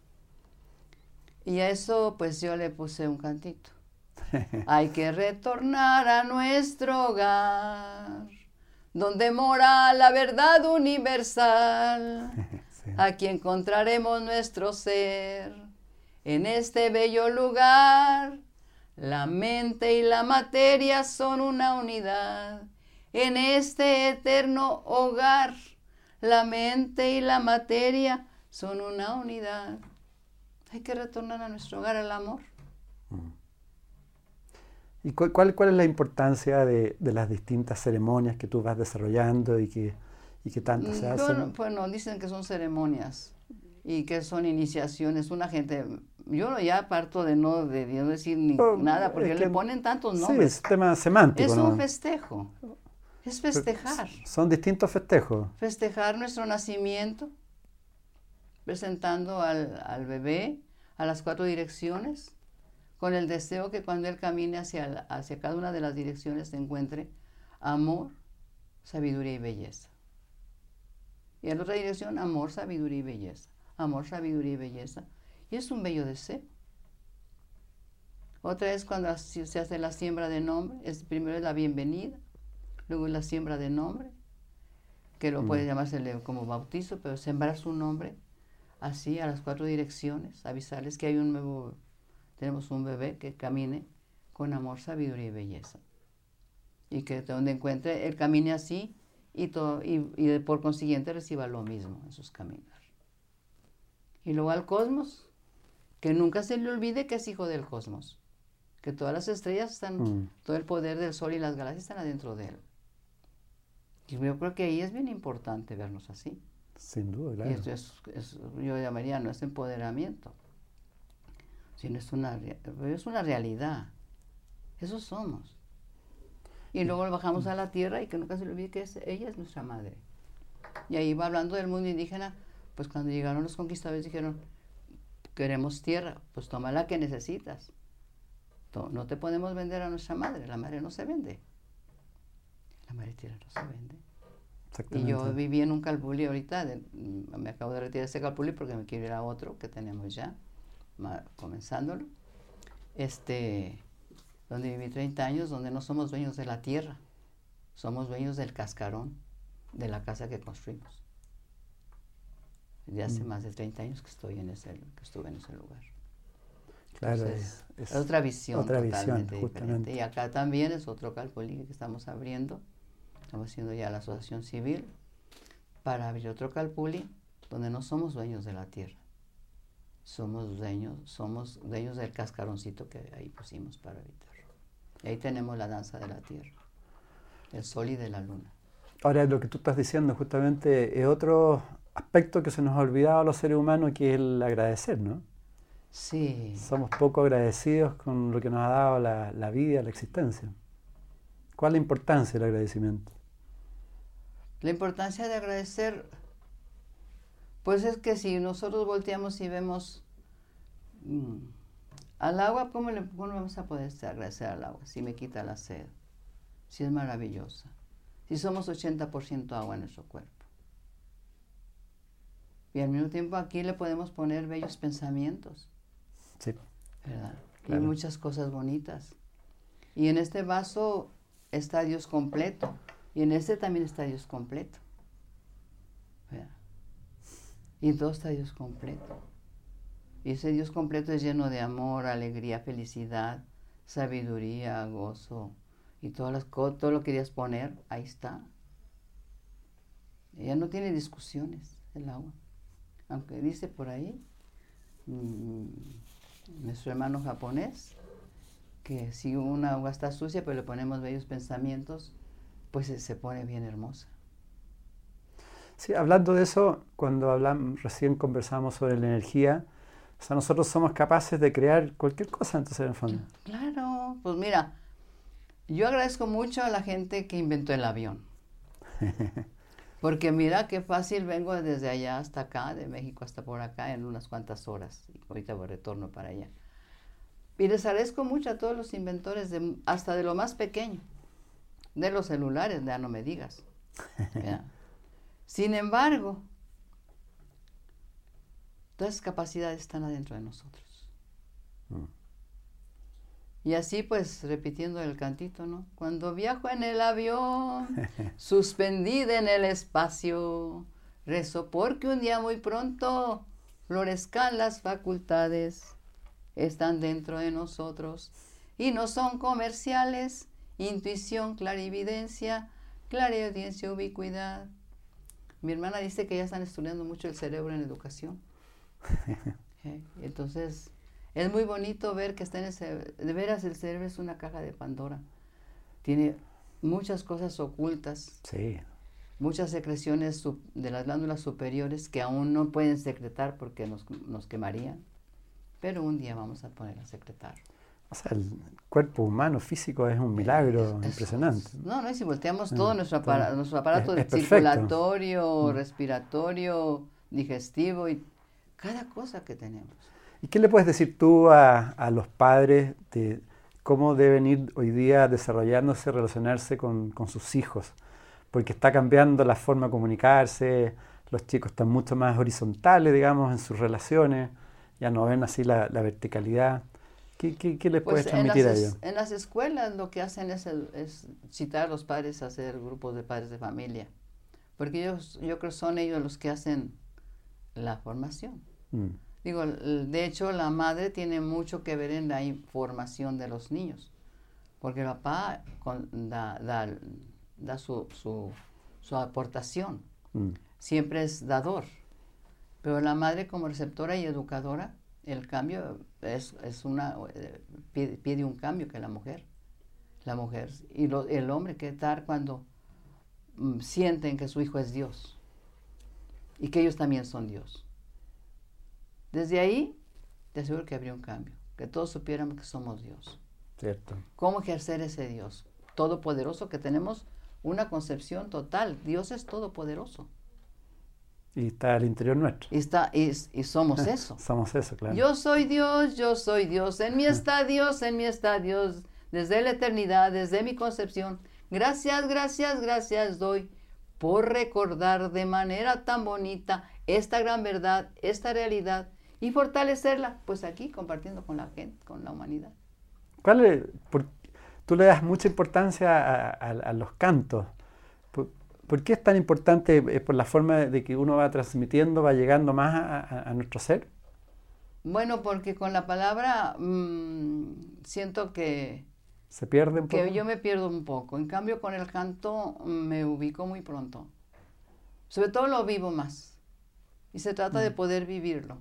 Y a eso pues yo le puse un cantito. Hay que retornar a nuestro hogar, donde mora la verdad universal. Aquí encontraremos nuestro ser. En este bello lugar, la mente y la materia son una unidad. En este eterno hogar, la mente y la materia son una unidad. Hay que retornar a nuestro hogar, al amor. ¿Y cu- cuál, cuál es la importancia de, de las distintas ceremonias que tú vas desarrollando y que, y que tantas se Mm, hacen? Bueno, bueno, dicen que son ceremonias y que son iniciaciones. Una gente, yo ya parto de no, de, no decir ni Oh, nada, porque es le ponen tantos sí, nombres. es tema semántico. es ¿no? un festejo, es festejar, Son distintos festejos. festejar nuestro nacimiento, presentando al, al bebé a las cuatro direcciones, con el deseo que cuando él camine hacia, hacia cada una de las direcciones se encuentre amor, sabiduría y belleza. Y en la otra dirección, amor, sabiduría y belleza. Amor, sabiduría y belleza. Y es un bello deseo. Otra es cuando se hace la siembra de nombre. Es, primero es la bienvenida, luego es la siembra de nombre, que lo puede llamársele como bautizo, pero sembrar su nombre así a las cuatro direcciones, avisarles que hay un nuevo, tenemos un bebé que camine con amor, sabiduría y belleza. Y que donde encuentre, él camine así y, todo, y, por consiguiente reciba lo mismo en sus caminos. Y luego al cosmos, que nunca se le olvide que es hijo del cosmos, que todas las estrellas están, Mm. todo el poder del sol y las galaxias están adentro de él. Y yo creo que ahí es bien importante vernos así. Sin duda, Y claro. esto es, es- yo llamaría, no es empoderamiento, sino es una, es una realidad. Eso somos. Y luego bajamos a la tierra y que nunca se le olvide que es- ella es nuestra madre. Y ahí va hablando del mundo indígena, pues cuando llegaron los conquistadores dijeron, queremos tierra, pues toma la que necesitas. No te podemos vender a nuestra madre, la madre no se vende. La madre tierra no se vende. Y yo viví en un calpulí ahorita, mm, me acabo de retirar ese calpulí porque me quiero ir a otro que tenemos ya, comenzándolo, este, donde viví 30 años, donde no somos dueños de la tierra, somos dueños del cascarón de la casa que construimos. De hace mm. más de 30 años que estoy en ese, que estuve en ese lugar. Claro, es, otra visión totalmente diferente. Y acá también es otro calpulí que estamos abriendo Estamos haciendo ya la asociación civil para abrir otro calpuli donde no somos dueños de la tierra. Somos dueños, somos dueños del cascaroncito que ahí pusimos para habitar. Y ahí tenemos la danza de la tierra, el sol y de la luna. Ahora, lo que tú estás diciendo justamente es otro aspecto que se nos ha olvidado a los seres humanos, que es el agradecer, ¿no? Sí. Somos poco agradecidos con lo que nos ha dado la, la vida, la existencia. ¿Cuál es la importancia del agradecimiento? La importancia de agradecer, pues es que si nosotros volteamos y vemos mm, al agua, ¿cómo, le, vamos a poder agradecer al agua si me quita la sed? Si es maravillosa. Si somos 80% agua en nuestro cuerpo. Y al mismo tiempo aquí le podemos poner bellos pensamientos. Sí. ¿Verdad? Y muchas cosas bonitas. Y en este vaso está Dios completo. Y en este también está Dios completo. Y en todo está Dios completo. Y ese Dios completo es lleno de amor, alegría, felicidad, sabiduría, gozo. Y todas las, todo lo que querías poner, ahí está. Ella no tiene discusiones, el agua. Aunque dice por ahí, mm, nuestro hermano japonés, que si una agua está sucia, pues le ponemos bellos pensamientos, pues se pone bien hermosa. Sí, hablando de eso, cuando hablamos, recién conversamos sobre la energía, o sea, nosotros somos capaces de crear cualquier cosa, entonces en el fondo. Claro, pues mira, yo agradezco mucho a la gente que inventó el avión. Porque mira qué fácil vengo desde allá hasta acá, de México hasta por acá, en unas cuantas horas. Y ahorita voy retorno para allá. Y les agradezco mucho a todos los inventores, de, hasta de lo más pequeño de los celulares, ya no me digas. Sin embargo, todas esas capacidades están adentro de nosotros. Mm. Y así pues, repitiendo el cantito, ¿no? Cuando viajo en el avión, suspendida en el espacio, rezo porque un día muy pronto florezcan las facultades, están dentro de nosotros y no son comerciales, intuición, clarividencia, clareaudiencia, ubicuidad. Mi hermana dice que ya están estudiando mucho el cerebro en educación. ¿Eh? Entonces, es muy bonito ver que está en ese... De veras, el cerebro es una caja de Pandora. Tiene muchas cosas ocultas. Sí. Muchas secreciones de las glándulas superiores que aún no pueden secretar porque nos, nos quemarían. Pero un día vamos a poner a secretar. O sea, el cuerpo humano físico es un milagro impresionante. No, no, y si volteamos todo nuestro, aparato, nuestro aparato circulatorio, mm. respiratorio, digestivo y cada cosa que tenemos. ¿Y qué le puedes decir tú a, a los padres de cómo deben ir hoy día desarrollándose, relacionarse con, con, sus hijos? Porque está cambiando la forma de comunicarse, los chicos están mucho más horizontales, digamos, en sus relaciones, ya no ven así la, la verticalidad. ¿Qué, qué, les puedes transmitir a ellos? En las escuelas lo que hacen es, citar a los padres a hacer grupos de padres de familia, porque ellos, yo creo que son ellos los que hacen la formación. Mm. Digo, de hecho la madre tiene mucho que ver en la información de los niños, porque el papá da, da, su, su, aportación, mm. siempre es dador, pero la madre como receptora y educadora el cambio es, una, eh, pide, un cambio que la mujer. La mujer y el hombre que estar cuando mm, sienten que su hijo es Dios y que ellos también son Dios. Desde ahí, te aseguro que habría un cambio, que todos supiéramos que somos Dios. Cierto. ¿Cómo ejercer ese Dios todopoderoso que tenemos una concepción total? Dios es todopoderoso. Y está al interior nuestro. Y, está, y, y somos eso. somos eso, claro. Yo soy Dios, yo soy Dios. En mí está Dios, en mí está Dios. Desde la eternidad, desde mi concepción. Gracias, gracias, gracias doy por recordar de manera tan bonita esta gran verdad, esta realidad y fortalecerla, pues aquí compartiendo con la gente, con la humanidad. ¿Cuál es, tú le das mucha importancia a, los cantos. ¿Por, qué es tan importante? ¿Es por la forma de que uno va transmitiendo, va llegando más a, nuestro ser? Bueno, porque con la palabra mm, siento que... ¿Se pierde un poco? Que yo me pierdo un poco. En cambio, con el canto me ubico muy pronto. Sobre todo lo vivo más. Y se trata de mm. poder vivirlo,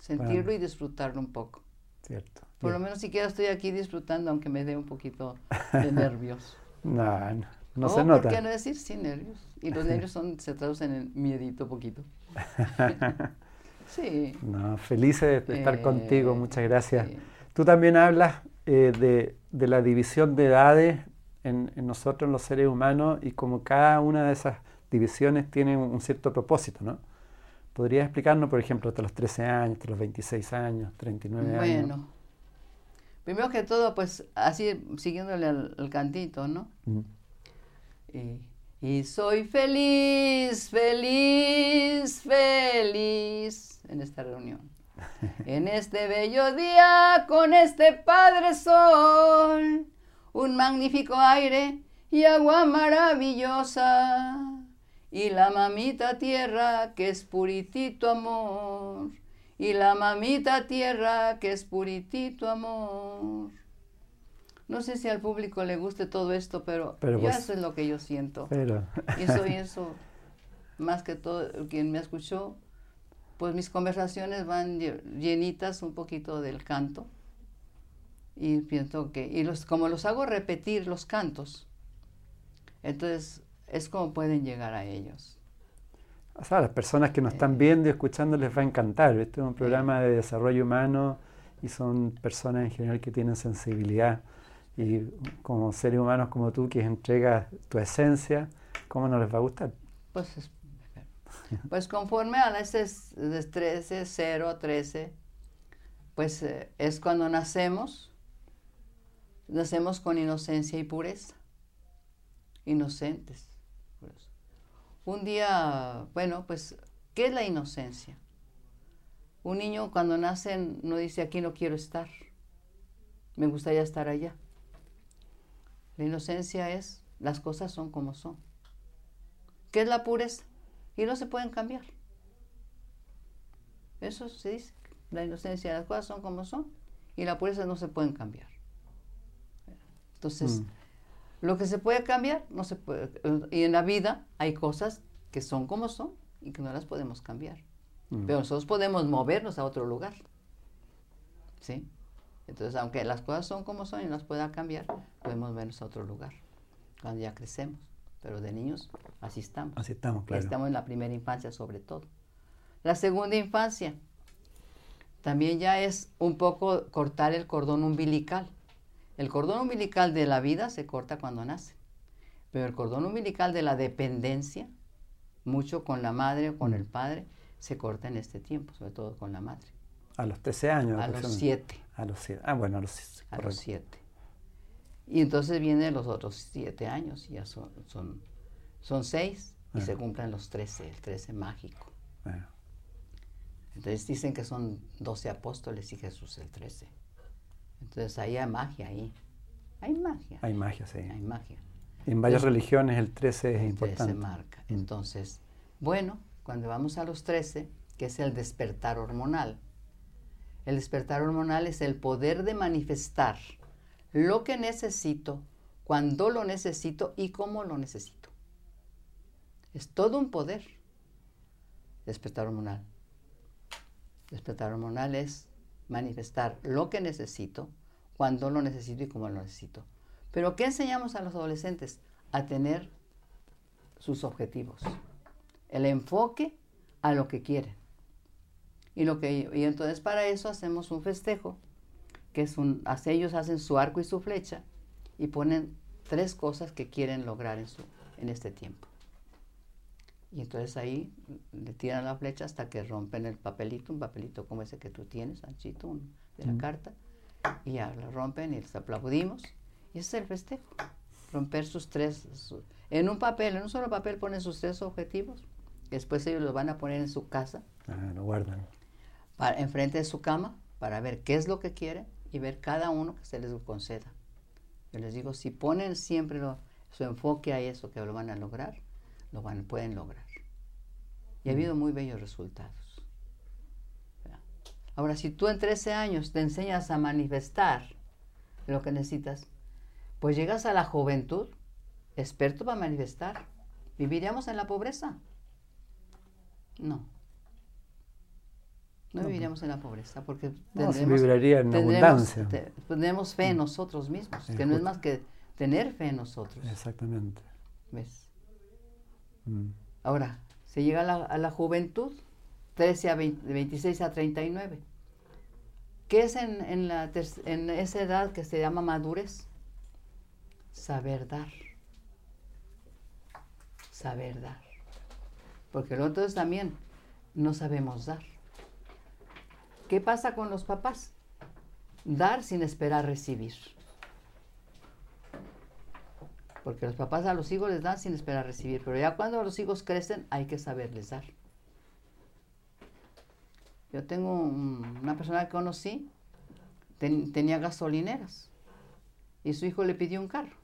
sentirlo y disfrutarlo un poco. Cierto. Por lo menos siquiera estoy aquí disfrutando, aunque me dé un poquito de nervios. no, no, no se nota. ¿Por qué no decir sin nervios? Y los nervios son, se traducen en miedito poquito. sí. No, felices de estar contigo, muchas gracias. Tú también hablas eh, de, de, la división de edades en, en, nosotros, en los seres humanos, y como cada una de esas divisiones tiene un cierto propósito, ¿no? ¿Podrías explicarnos, por ejemplo, hasta los 13 años, hasta los 26 años, 39 años? Bueno Primero que todo, pues así siguiéndole al, cantito, ¿no? Y, soy feliz, feliz, feliz en esta reunión. En este bello día, con este Padre Sol, un magnífico aire y agua maravillosa, y la mamita tierra que es puritito amor y la mamita tierra que es puritito amor. No sé si al público le guste todo esto, pero, ya pues eso es lo que yo siento. Pero. Y soy eso, más que todo, quien me escuchó, pues mis conversaciones van llenitas un poquito del canto. Y pienso que, y los, como los hago repetir los cantos, entonces es como pueden llegar a ellos. O sea, a las personas que nos están viendo y escuchando les va a encantar. Este es un programa de desarrollo humano y son personas en general que tienen sensibilidad. Y como seres humanos como tú, que entregas tu esencia, ¿cómo no les va a gustar? Pues, pues conforme a ese 13, 0, 13, pues eh, es cuando nacemos, nacemos con inocencia y pureza, inocentes. Un día, bueno, pues, ¿qué es la inocencia? Un niño cuando nace no dice aquí no quiero estar, me gustaría estar allá. La inocencia es las cosas son como son. ¿Qué es la pureza? Y no se pueden cambiar. Eso se dice. La inocencia, las cosas son como son y la pureza no se pueden cambiar. Entonces, mm. Lo que se puede cambiar, no se puede. Y en la vida hay cosas que son como son y que no las podemos cambiar. Mm. Pero nosotros podemos movernos a otro lugar. ¿Sí? Entonces, aunque las cosas son como son y no las pueda cambiar, podemos movernos a otro lugar cuando ya crecemos. Pero de niños, así estamos. Así estamos, claro. Estamos en la primera infancia sobre todo. La segunda infancia también ya es un poco cortar el cordón umbilical. El cordón umbilical de la vida se corta cuando nace, pero el cordón umbilical de la dependencia, mucho con la madre o con el padre, se corta en este tiempo, sobre todo con la madre. A los 13 años. A los 7. A los 7. Ah, bueno, a los 7. A los 7. Y entonces vienen los otros 7 años, y ya son, son, 6 y se cumplen los 13, el 13 mágico. Entonces dicen que son 12 apóstoles y Jesús el 13. Entonces ahí hay magia, ahí. Hay magia. Hay magia, sí. Hay magia. En varias religiones el 13 es el importante. 13 marca. Entonces, bueno, cuando vamos a los 13, que es el despertar hormonal, el despertar hormonal es el poder de manifestar lo que necesito, cuando lo necesito y cómo lo necesito. Es todo un poder. Despertar hormonal. Despertar hormonal es manifestar lo que necesito, cuando lo necesito y cómo lo necesito. Pero ¿qué enseñamos a los adolescentes? A tener sus objetivos, el enfoque a lo que quieren. Y, lo que, y entonces para eso hacemos un festejo, que es un, ellos hacen su arco y su flecha y ponen tres cosas que quieren lograr en, su, en este tiempo. Y entonces ahí le tiran la flecha hasta que rompen el papelito, un papelito como ese que tú tienes, anchito, de la carta. Y ya lo rompen y les aplaudimos. Y ese es el festejo. Romper sus tres, en un papel, en un solo papel ponen sus tres objetivos. Después ellos los van a poner en su casa. Ah, lo guardan. Para, enfrente de su cama para ver qué es lo que quieren y ver cada uno que se les conceda. Yo les digo, si ponen siempre su enfoque a eso que lo van a lograr, lo van, pueden lograr. Y ha habido muy bellos resultados. Ahora, si tú en 13 años te enseñas a manifestar lo que necesitas, pues llegas a la juventud experto para manifestar. ¿Viviríamos en la pobreza? No. No, viviríamos en la pobreza porque no, viviría en abundancia. Tenemos fe en nosotros mismos, que no es más que tener fe en nosotros. Exactamente. ¿Ves? Mm. Ahora, se llega a la, juventud, 13 a 26 a 39. ¿Qué es en, en, la en esa edad que se llama madurez? Saber dar. Saber dar. Porque nosotros también no sabemos dar. ¿Qué pasa con los papás? Dar sin esperar recibir. Porque los papás a los hijos les dan sin esperar recibir, pero ya cuando los hijos crecen hay que saberles dar. Yo tengo una persona que conocí, tenía gasolineras y su hijo le pidió un carro.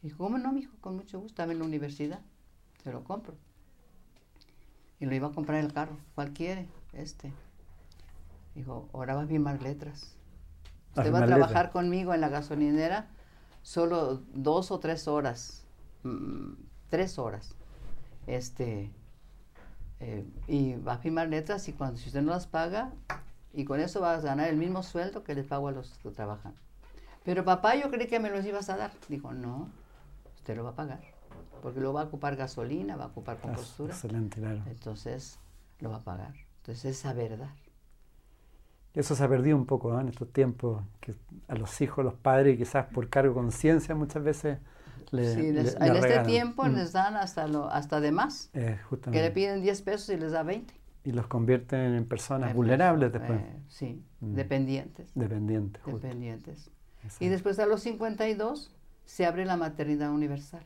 Y dijo, ¿cómo no, mi hijo? Con mucho gusto, estaba en la universidad, se lo compro. Y lo iba a comprar el carro. ¿Cuál quiere? Este. Dijo, ahora va a firmar letras. Usted va a trabajar conmigo en la gasolinera solo dos o tres horas. Mm, tres horas. Este. Eh, y va a firmar letras y cuando si usted no las paga, y con eso va a ganar el mismo sueldo que le pago a los que trabajan. Pero papá, yo creí que me los ibas a dar. Dijo, no, usted lo va a pagar. Porque lo va a ocupar gasolina, va a ocupar compostura. Excelente, claro. Entonces, lo va a pagar. Entonces, esa verdad. Eso se ha perdido un poco en estos tiempos, que a los hijos, los padres, quizás por cargo de conciencia, muchas veces le, sí, En este tiempo mm. les dan hasta, lo, hasta de más. Eh, que le piden 10 pesos y les da 20. Y los convierten en personas vulnerables después. Eh, sí, mm. dependientes. Dependientes. Dependientes. Y después a los 52 se abre la maternidad universal.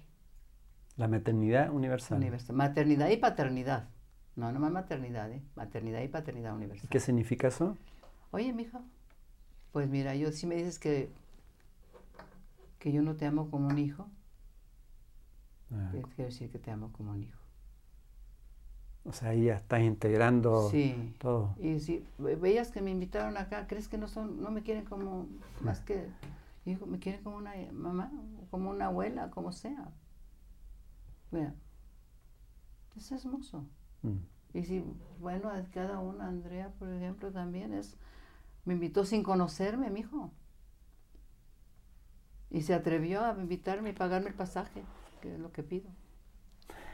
La maternidad universal. universal. Maternidad y paternidad. No, no más maternidad, ¿eh? Maternidad y paternidad universal. ¿Qué significa eso? Oye, mija, pues mira, yo si me dices que, que yo no te amo como un hijo, ah. quiero decir que te amo como un hijo. O sea, ahí ya estás integrando sí. todo. Y si veías que me invitaron acá, ¿crees que no son, no me quieren como más que hijo, me quieren como una mamá, como una abuela, como sea? Mira, es hermoso. Mm. Y si, bueno, cada una, Andrea, por ejemplo, también es, me invitó sin conocerme, mi hijo. Y se atrevió a invitarme y pagarme el pasaje, que es lo que pido.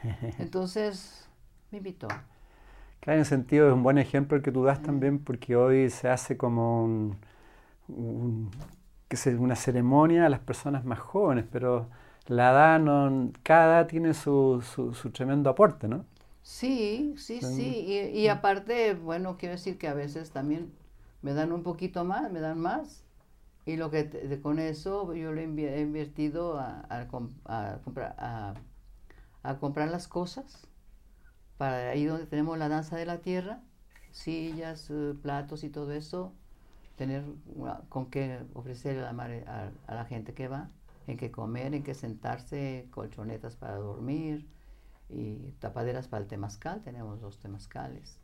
Entonces, me invitó. Claro, en sentido es un buen ejemplo el que tú das también, porque hoy se hace como un, una ceremonia a las personas más jóvenes, pero la edad no, cada edad tiene su, su, tremendo aporte, ¿no? Sí, sí, sí. Y, aparte, bueno, quiero decir que a veces también me dan un poquito más, me dan más. Y lo que con eso yo le he invertido a, a, comprar, a comprar las cosas para ahí donde tenemos la danza de la tierra, sillas, eh, platos y todo eso, tener con qué ofrecer a la, a, la gente que va, en qué comer, en qué sentarse, colchonetas para dormir y tapaderas para el temazcal, tenemos dos temazcales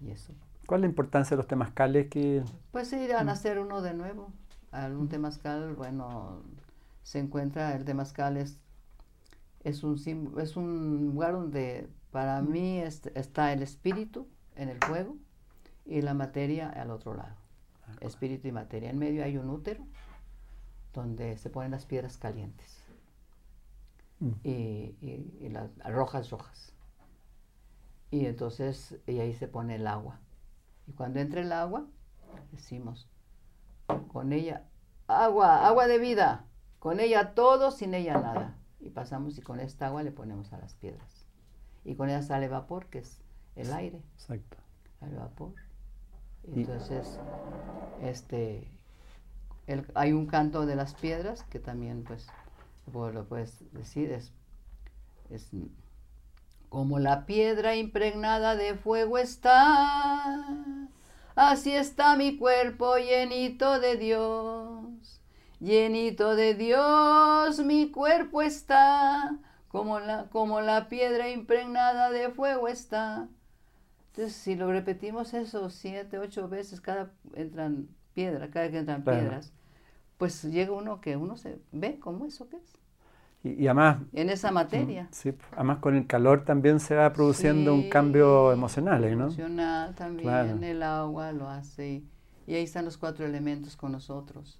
y eso. ¿Cuál es la importancia de los temazcales? Que... Pues ir a nacer uno de nuevo. Algún temazcal, bueno, se encuentra, el temazcal es, es, un, es un lugar donde para mí está el espíritu en el fuego y la materia al otro lado. Ah, espíritu y materia. En medio hay un útero donde se ponen las piedras calientes mm. y, las rojas rojas. Y entonces, y ahí se pone el agua. Y cuando entra el agua, decimos, con ella, agua, agua de vida, con ella todo, sin ella nada. Y pasamos y con esta agua le ponemos a las piedras y con ella sale vapor, que es el aire. Exacto. El vapor. Y- Entonces, este, el- hay un canto de las piedras que también, pues, lo puedes decir, es, es como la piedra impregnada de fuego está, así está mi cuerpo llenito de Dios, llenito de Dios mi cuerpo está, como la, como la piedra impregnada de fuego está. Entonces, si lo repetimos eso siete, ocho veces, cada entran piedra, cada que entran Claro. piedras, pues llega uno que uno se ve como eso que es, Y, y además, en esa materia. sí, además con el calor también se va produciendo un cambio emocional, ¿eh, ¿no? Emocional también, Claro. el agua lo hace. Y, y ahí están los cuatro elementos con nosotros.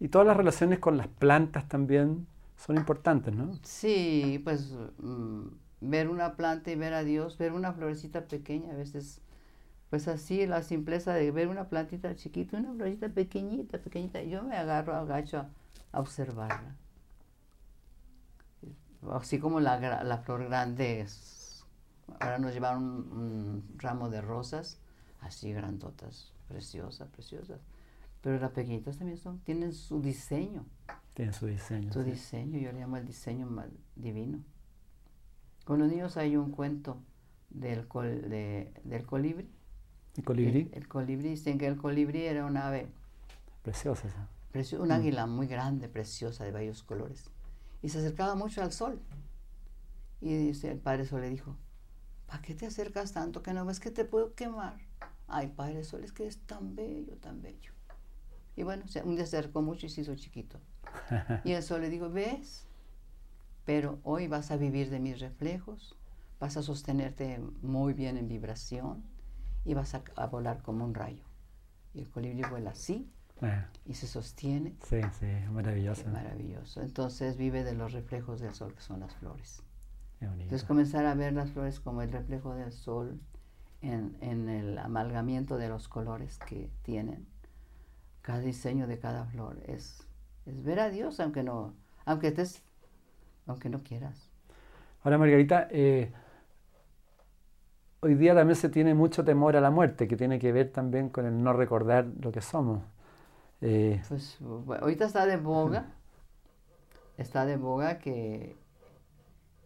Y todas las relaciones con las plantas también son importantes, ¿no? Sí, pues mm, ver una planta y ver a Dios, ver una florecita pequeña, a veces, pues así, la simpleza de ver una plantita chiquita, una florecita pequeñita, pequeñita, yo me agarro, agacho a, a observarla. Así como la, la flor grande, ahora nos llevaron un, un ramo de rosas, así grandotas, preciosas, preciosas. Pero las pequeñitas también son, tienen su diseño. Tiene su diseño. Sí. diseño, yo le llamo el diseño divino. Con los niños hay un cuento del, col- de- del colibrí. ¿Y colibrí? El, el colibrí, dicen que el colibrí era un ave, Preciosa esa. precio- un águila muy grande, preciosa, de varios colores. Y se acercaba mucho al sol. Y el padre sol le dijo, ¿para qué te acercas tanto que no ves que te puedo quemar? Ay, padre sol, es que es tan bello, tan bello. Y bueno, un día se acercó mucho y se hizo chiquito. Y el sol le dijo, ¿ves? Pero hoy vas a vivir de mis reflejos, vas a sostenerte muy bien en vibración y vas a, a volar como un rayo. Y el colibrí vuela así Eh, y se sostiene. sí, sí, maravillosa. Qué maravilloso. Entonces vive de los reflejos del sol, que son las flores. Qué bonito. Entonces comenzar a ver las flores como el reflejo del sol en, en el amalgamiento de los colores que tienen. Cada diseño de cada flor es, es ver a Dios, aunque no, aunque estés, aunque no quieras. Ahora, Margarita, eh, hoy día también se tiene mucho temor a la muerte, que tiene que ver también con el no recordar lo que somos. Eh, Pues ahorita está de boga, está de boga que,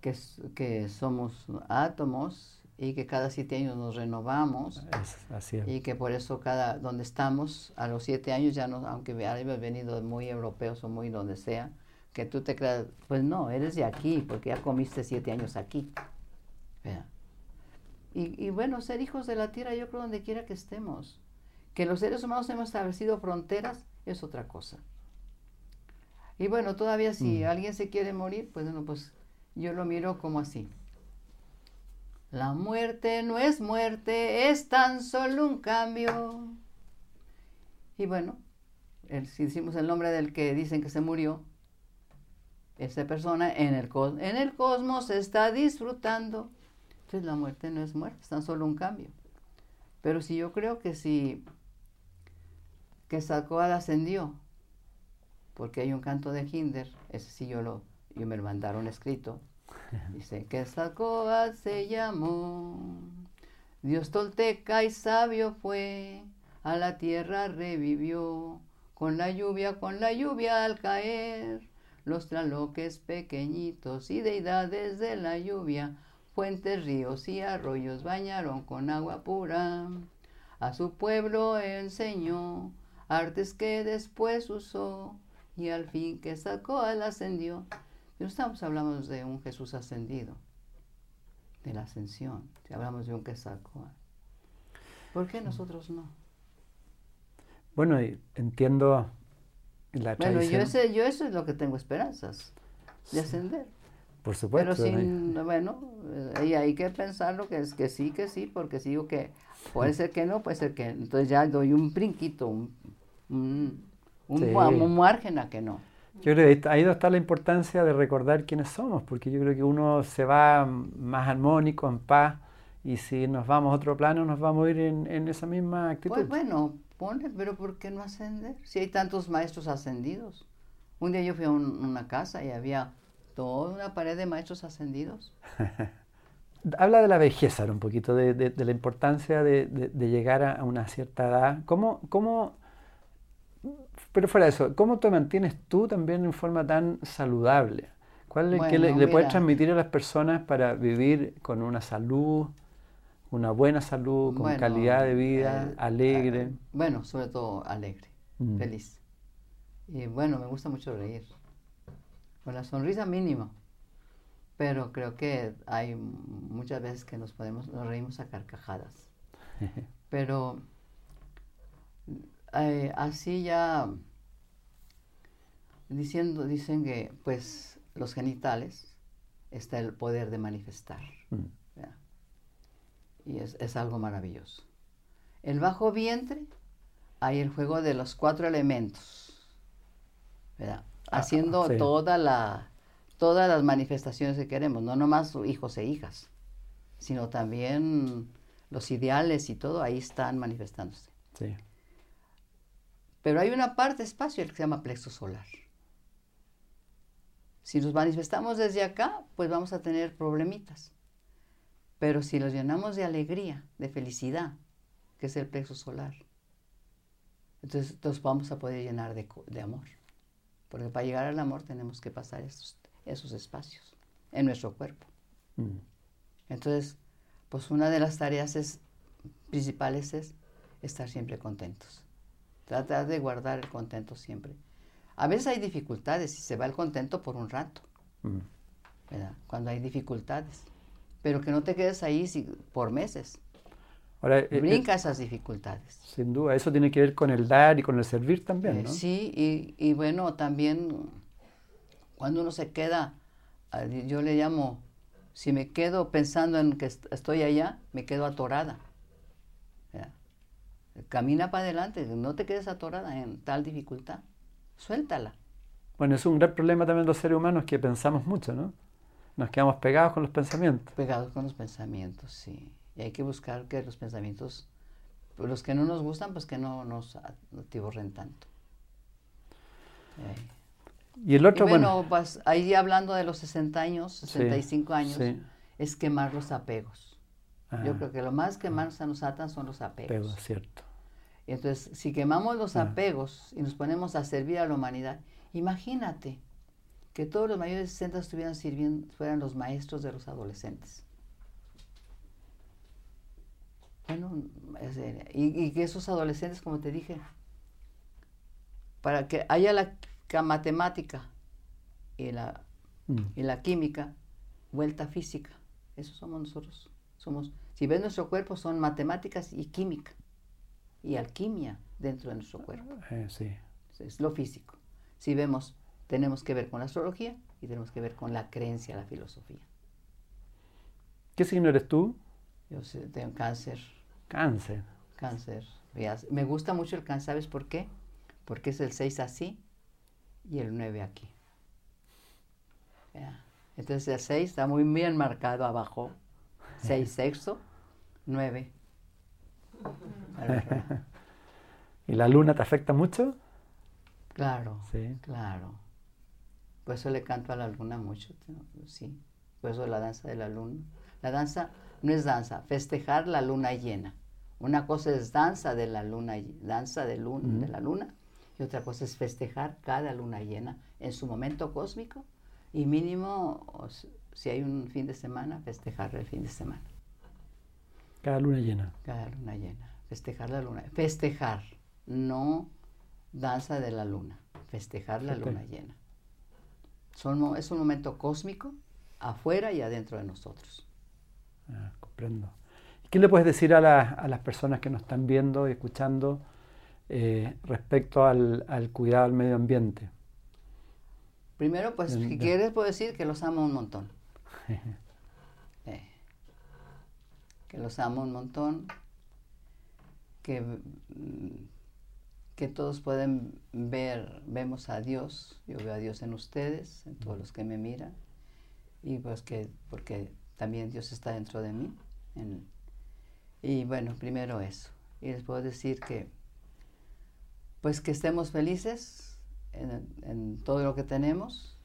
que, somos átomos y que cada siete años nos renovamos. es- así es. Y que por eso cada donde estamos a los siete años ya no, aunque hayas venido muy europeos o muy donde sea, que tú te creas, pues no, eres de aquí, porque ya comiste siete años aquí. Y, y bueno, ser hijos de la tierra, yo creo donde quiera que estemos. Que los seres humanos hemos establecido fronteras es otra cosa. Y bueno, todavía si Mm. alguien se quiere morir, pues bueno, pues yo lo miro como así. La muerte no es muerte, es tan solo un cambio. Y bueno, el- si decimos el nombre del que dicen que se murió, esa persona en el, cos- en el cosmos está disfrutando. Entonces la muerte no es muerte, es tan solo un cambio. Pero si yo creo que si que Salcoad ascendió, porque hay un canto de Hinder, ese sí yo lo, yo me lo mandaron escrito, dice que Salcoad se llamó, Dios tolteca y sabio fue, a la tierra revivió, con la lluvia, con la lluvia al caer, los tlaloques pequeñitos y deidades de la lluvia, fuentes, ríos y arroyos bañaron con agua pura. A su pueblo enseñó artes que después usó y al fin que sacó al ascendió. No estamos hablando de un Jesús ascendido, de la ascensión. Si hablamos de un que sacó. ¿Por qué nosotros no? Bueno, entiendo la Bueno, yo, tradición, ese, yo eso es lo que tengo esperanzas, de ascender. por supuesto. Pero ¿no? sin, bueno, eh, y hay que pensarlo que es que sí, que sí, porque si digo que puede ser que no, puede ser que entonces ya doy un brinquito, un, un, un, Sí. ma- un margen a que no. Yo creo que ahí está- la importancia de recordar quiénes somos, porque yo creo que uno se va más armónico, en paz, y si nos vamos a otro plano, nos vamos a ir en, en esa misma actitud. Pues bueno, ponle, pero ¿por qué no ascender? Si hay tantos maestros ascendidos. Un día yo fui a un- una casa y había toda una pared de maestros ascendidos. habla de la vejez ahora un poquito, de, la importancia de, llegar a, una cierta edad. ¿Cómo, cómo, pero fuera de eso, ¿cómo te mantienes tú también en forma tan saludable? ¿Cuál es que le, puedes transmitir a las personas para vivir con una salud, una buena salud, con calidad de vida, alegre? Eh, bueno, sobre todo alegre, mm. feliz. Y bueno, me gusta mucho reír, con la sonrisa mínima. Pero creo que hay muchas veces que nos podemos, nos reímos a carcajadas. Pero eh, así ya diciendo, dicen que pues los genitales está el poder de manifestar. Mm. Y es, es, algo maravilloso. El bajo vientre hay el juego de los cuatro elementos. Ah, Haciendo toda la todas las manifestaciones que queremos, no nomás hijos e hijas, sino también los ideales y todo ahí están manifestándose. Sí. Pero hay una parte espacio que se llama plexo solar. Si nos manifestamos desde acá, pues vamos a tener problemitas. Pero si los llenamos de alegría, de felicidad, que es el plexo solar, entonces nos vamos a poder llenar de, de amor. Porque para llegar al amor tenemos que pasar esos espacios en nuestro cuerpo. Mm. Entonces, pues una de las tareas es, principales es estar siempre contentos. Tratar de guardar el contento siempre. A veces hay dificultades y se va el contento por un rato, mm. Cuando hay dificultades. Pero que no te quedes ahí por meses. Ahora, eh, Brinca eh, esas dificultades. Sin duda, eso tiene que ver con el dar y con el servir también, ¿no? sí, y, y bueno, también cuando uno se queda, ah, yo le llamo, si me quedo pensando en que estoy allá, me quedo atorada. Camina para adelante, no te quedes atorada en tal dificultad. Suéltala. Bueno, es un gran problema también los seres humanos que pensamos mucho, ¿no? Nos quedamos pegados con los pensamientos. Pegados con los pensamientos, sí. Y hay que buscar que los pensamientos, los que no nos gustan, pues que no nos atiborren tanto. Y el otro, bueno, pues ahí hablando de los 60 años, 65 años, es quemar los apegos. Yo creo que lo más que más nos atan son los apegos. Apegos, cierto. Entonces, si quemamos los apegos y nos ponemos a servir a la humanidad, imagínate que todos los mayores de 60 estuvieran sirviendo, fueran los maestros de los adolescentes. Bueno, y, y que esos adolescentes, como te dije, para que haya la la matemática y la, mm. y la química, vuelta física. Eso somos nosotros. Somos, si ves nuestro cuerpo, son matemáticas y química. Y alquimia dentro de nuestro cuerpo. Eh, sí. Es lo físico. Si vemos, tenemos que ver con la astrología y tenemos que ver con la creencia, la filosofía. ¿Qué signo eres tú? Yo tengo cáncer. Cáncer. Cáncer. Me gusta mucho el cáncer, ¿sabes por qué? Porque es el 6 así y el 9 aquí. Entonces el 6 está muy bien marcado abajo. 6 sexto, 9. ¿Y la luna te afecta mucho? Claro, sí. claro. Por eso le canto a la luna mucho, sí. Por eso la danza de la luna. La danza no es danza, festejar la luna llena. Una cosa es danza de la luna, danza de, luna, de la luna, y otra cosa es festejar cada luna llena en su momento cósmico y mínimo, si hay un fin de semana, festejar el fin de semana. Cada luna llena. Cada luna llena. Festejar la luna. Festejar, no danza de la luna. Festejar la luna llena. Son, es un momento cósmico afuera y adentro de nosotros. Ah, comprendo. ¿Qué le puedes decir a, a las personas que nos están viendo y escuchando? Eh, respecto al, cuidado del medio ambiente? Primero, pues, si quieres, puedo decir que los amo un montón. Que los amo un montón. Que, que todos pueden ver, vemos a Dios. Yo veo a Dios en ustedes, en todos los que me miran. Y pues que, porque también Dios está dentro de mí. y bueno, primero eso. Y les puedo decir que pues que estemos felices en, todo lo que tenemos,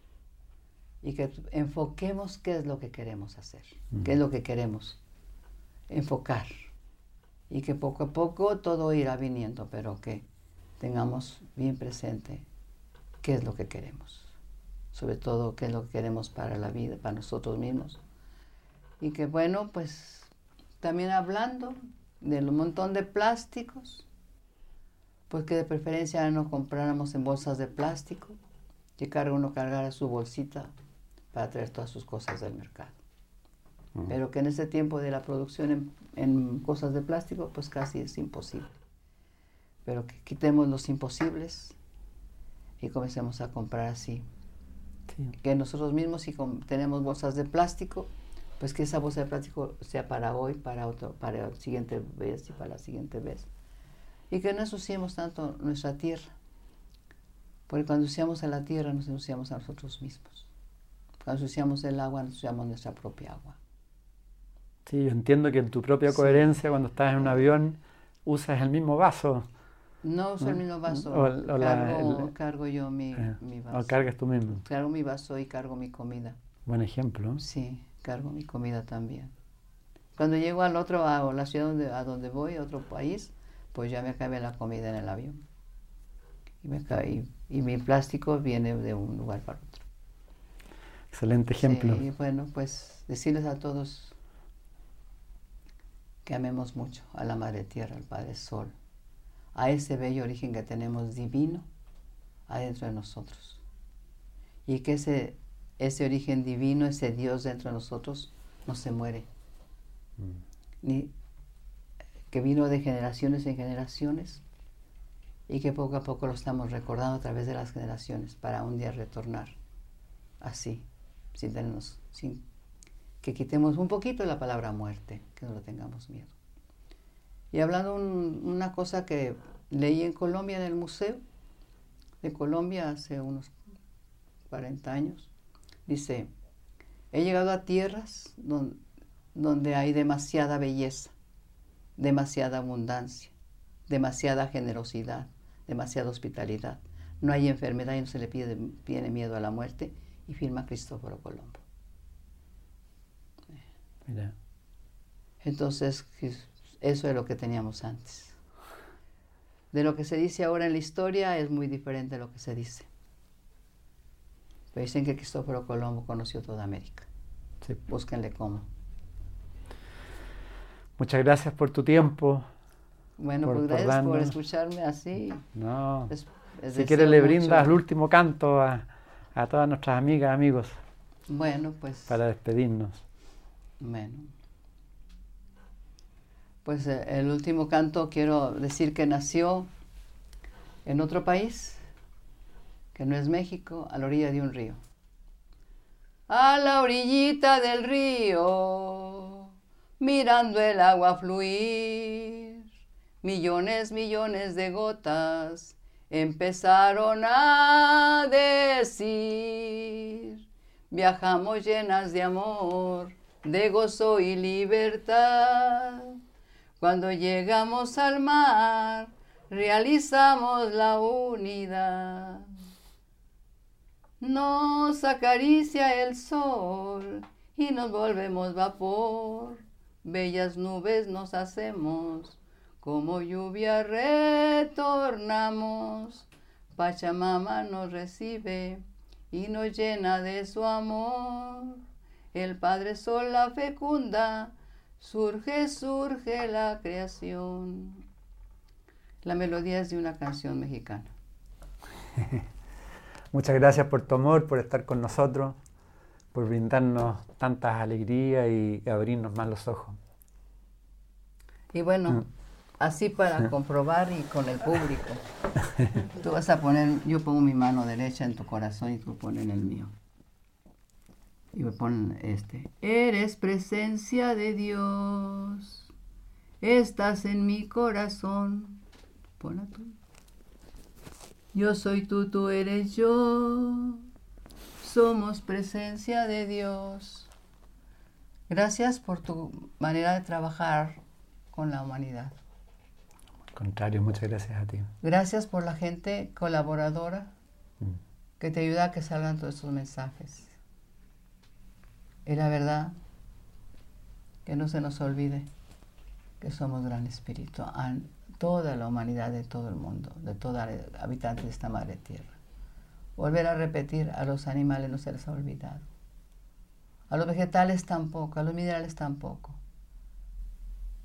y que enfoquemos qué es lo que queremos hacer, qué es lo que queremos enfocar y que poco a poco todo irá viniendo, pero que tengamos bien presente qué es lo que queremos, sobre todo qué es lo que queremos para la vida, para nosotros mismos. Y que bueno, pues también hablando del montón de plásticos, pues que de preferencia no compráramos en bolsas de plástico, que carga uno cargara su bolsita para traer todas sus cosas del mercado. Pero que en ese tiempo de la producción en, cosas de plástico, pues casi es imposible. Pero que quitemos los imposibles y comencemos a comprar así. Que nosotros mismos, si tenemos bolsas de plástico, pues que esa bolsa de plástico sea para hoy, para otro, para la siguiente vez y para la siguiente vez. Y que no ensuciemos tanto nuestra tierra. Porque cuando ensuciamos a la tierra, nos ensuciamos a nosotros mismos. Cuando ensuciamos el agua, nos ensuciamos nuestra propia agua. Sí, yo entiendo que en tu propia coherencia, cuando estás en un avión, usas el mismo vaso. No uso el mismo vaso. cargo, yo mi, eh, mi, vaso. O cargas tú mismo. Cargo mi vaso y cargo mi comida. Buen ejemplo. Sí, cargo mi comida también. Cuando llego al otro, a la ciudad donde, a donde voy, a otro país, pues ya me acabé la comida en el avión. Y, me y, y mi plástico viene de un lugar para otro. Excelente ejemplo. Y bueno, pues decirles a todos que amemos mucho a la Madre Tierra, al Padre Sol, a ese bello origen que tenemos divino adentro de nosotros. Y que ese, ese origen divino, ese Dios dentro de nosotros, no se muere. Mm. Ni, que vino de generaciones en generaciones y que poco a poco lo estamos recordando a través de las generaciones para un día retornar así, sin tenernos, sin que quitemos un poquito la palabra muerte, que no lo tengamos miedo. Y hablando una cosa que leí en Colombia, en el Museo de Colombia hace unos 40 años, dice, he llegado a tierras donde, donde hay demasiada belleza, demasiada abundancia, demasiada generosidad, demasiada hospitalidad. No hay enfermedad y no se le pide, tiene miedo a la muerte y firma Cristóforo Colombo. Entonces, eso es lo que teníamos antes. De lo que se dice ahora en la historia es muy diferente de lo que se dice. Pero dicen que Cristóforo Colombo conoció toda América. Sí. Búsquenle cómo. Muchas gracias por tu tiempo. Bueno, pues gracias por, escucharme así. No. si quieres le brindas el último canto a, a todas nuestras amigas, amigos. Bueno, pues. Para despedirnos. Pues eh, el último canto quiero decir que nació en otro país, que no es México, a la orilla de un río. A la orillita del río, mirando el agua fluir, millones, millones de gotas empezaron a decir, viajamos llenas de amor de gozo y libertad. Cuando llegamos al mar, realizamos la unidad. Nos acaricia el sol y nos volvemos vapor. Bellas nubes nos hacemos, como lluvia retornamos. Pachamama nos recibe y nos llena de su amor el Padre Sol la fecunda, surge, surge la creación. La melodía es de una canción mexicana. Muchas gracias por tu amor, por estar con nosotros, por brindarnos tantas alegrías y abrirnos más los ojos. Y bueno, mm. así para comprobar y con el público. Tú vas a poner, yo pongo mi mano derecha en tu corazón y tú pones en el mío. Y me ponen este. Eres presencia de Dios. Estás en mi corazón. Pon tú. Yo soy tú, tú eres yo. Somos presencia de Dios. Gracias por tu manera de trabajar con la humanidad. Al contrario, muchas gracias a ti. Gracias por la gente colaboradora mm. que te ayuda a que salgan todos estos mensajes Y la verdad, que no se nos olvide que somos gran espíritu, a toda la humanidad de todo el mundo, de todos los habitantes de esta madre tierra. Volver a repetir, a los animales no se les ha olvidado. A los vegetales tampoco, a los minerales tampoco.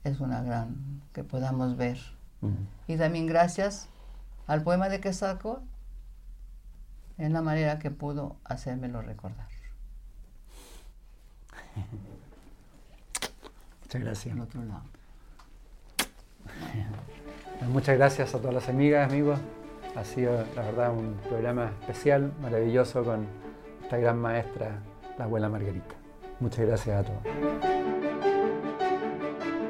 Es una gran que podamos ver. Y también gracias al poema de Quesaco en la manera que pudo hacérmelo recordar. Muchas gracias. Al otro lado. Muchas gracias a todas las amigas, amigos. Ha sido, la verdad, un programa especial, maravilloso con esta gran maestra, la abuela Margarita. Muchas gracias a todos.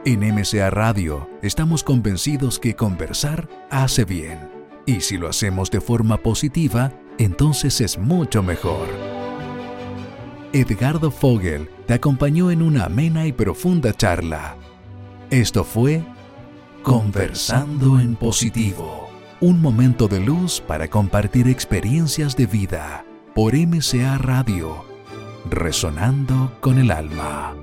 En MCA Radio estamos convencidos que conversar hace bien. Y si lo hacemos de forma positiva, entonces es mucho mejor. Edgardo Fogel te acompañó en una amena y profunda charla. Esto fue Conversando en Positivo, un momento de luz para compartir experiencias de vida por MCA Radio, resonando con el alma.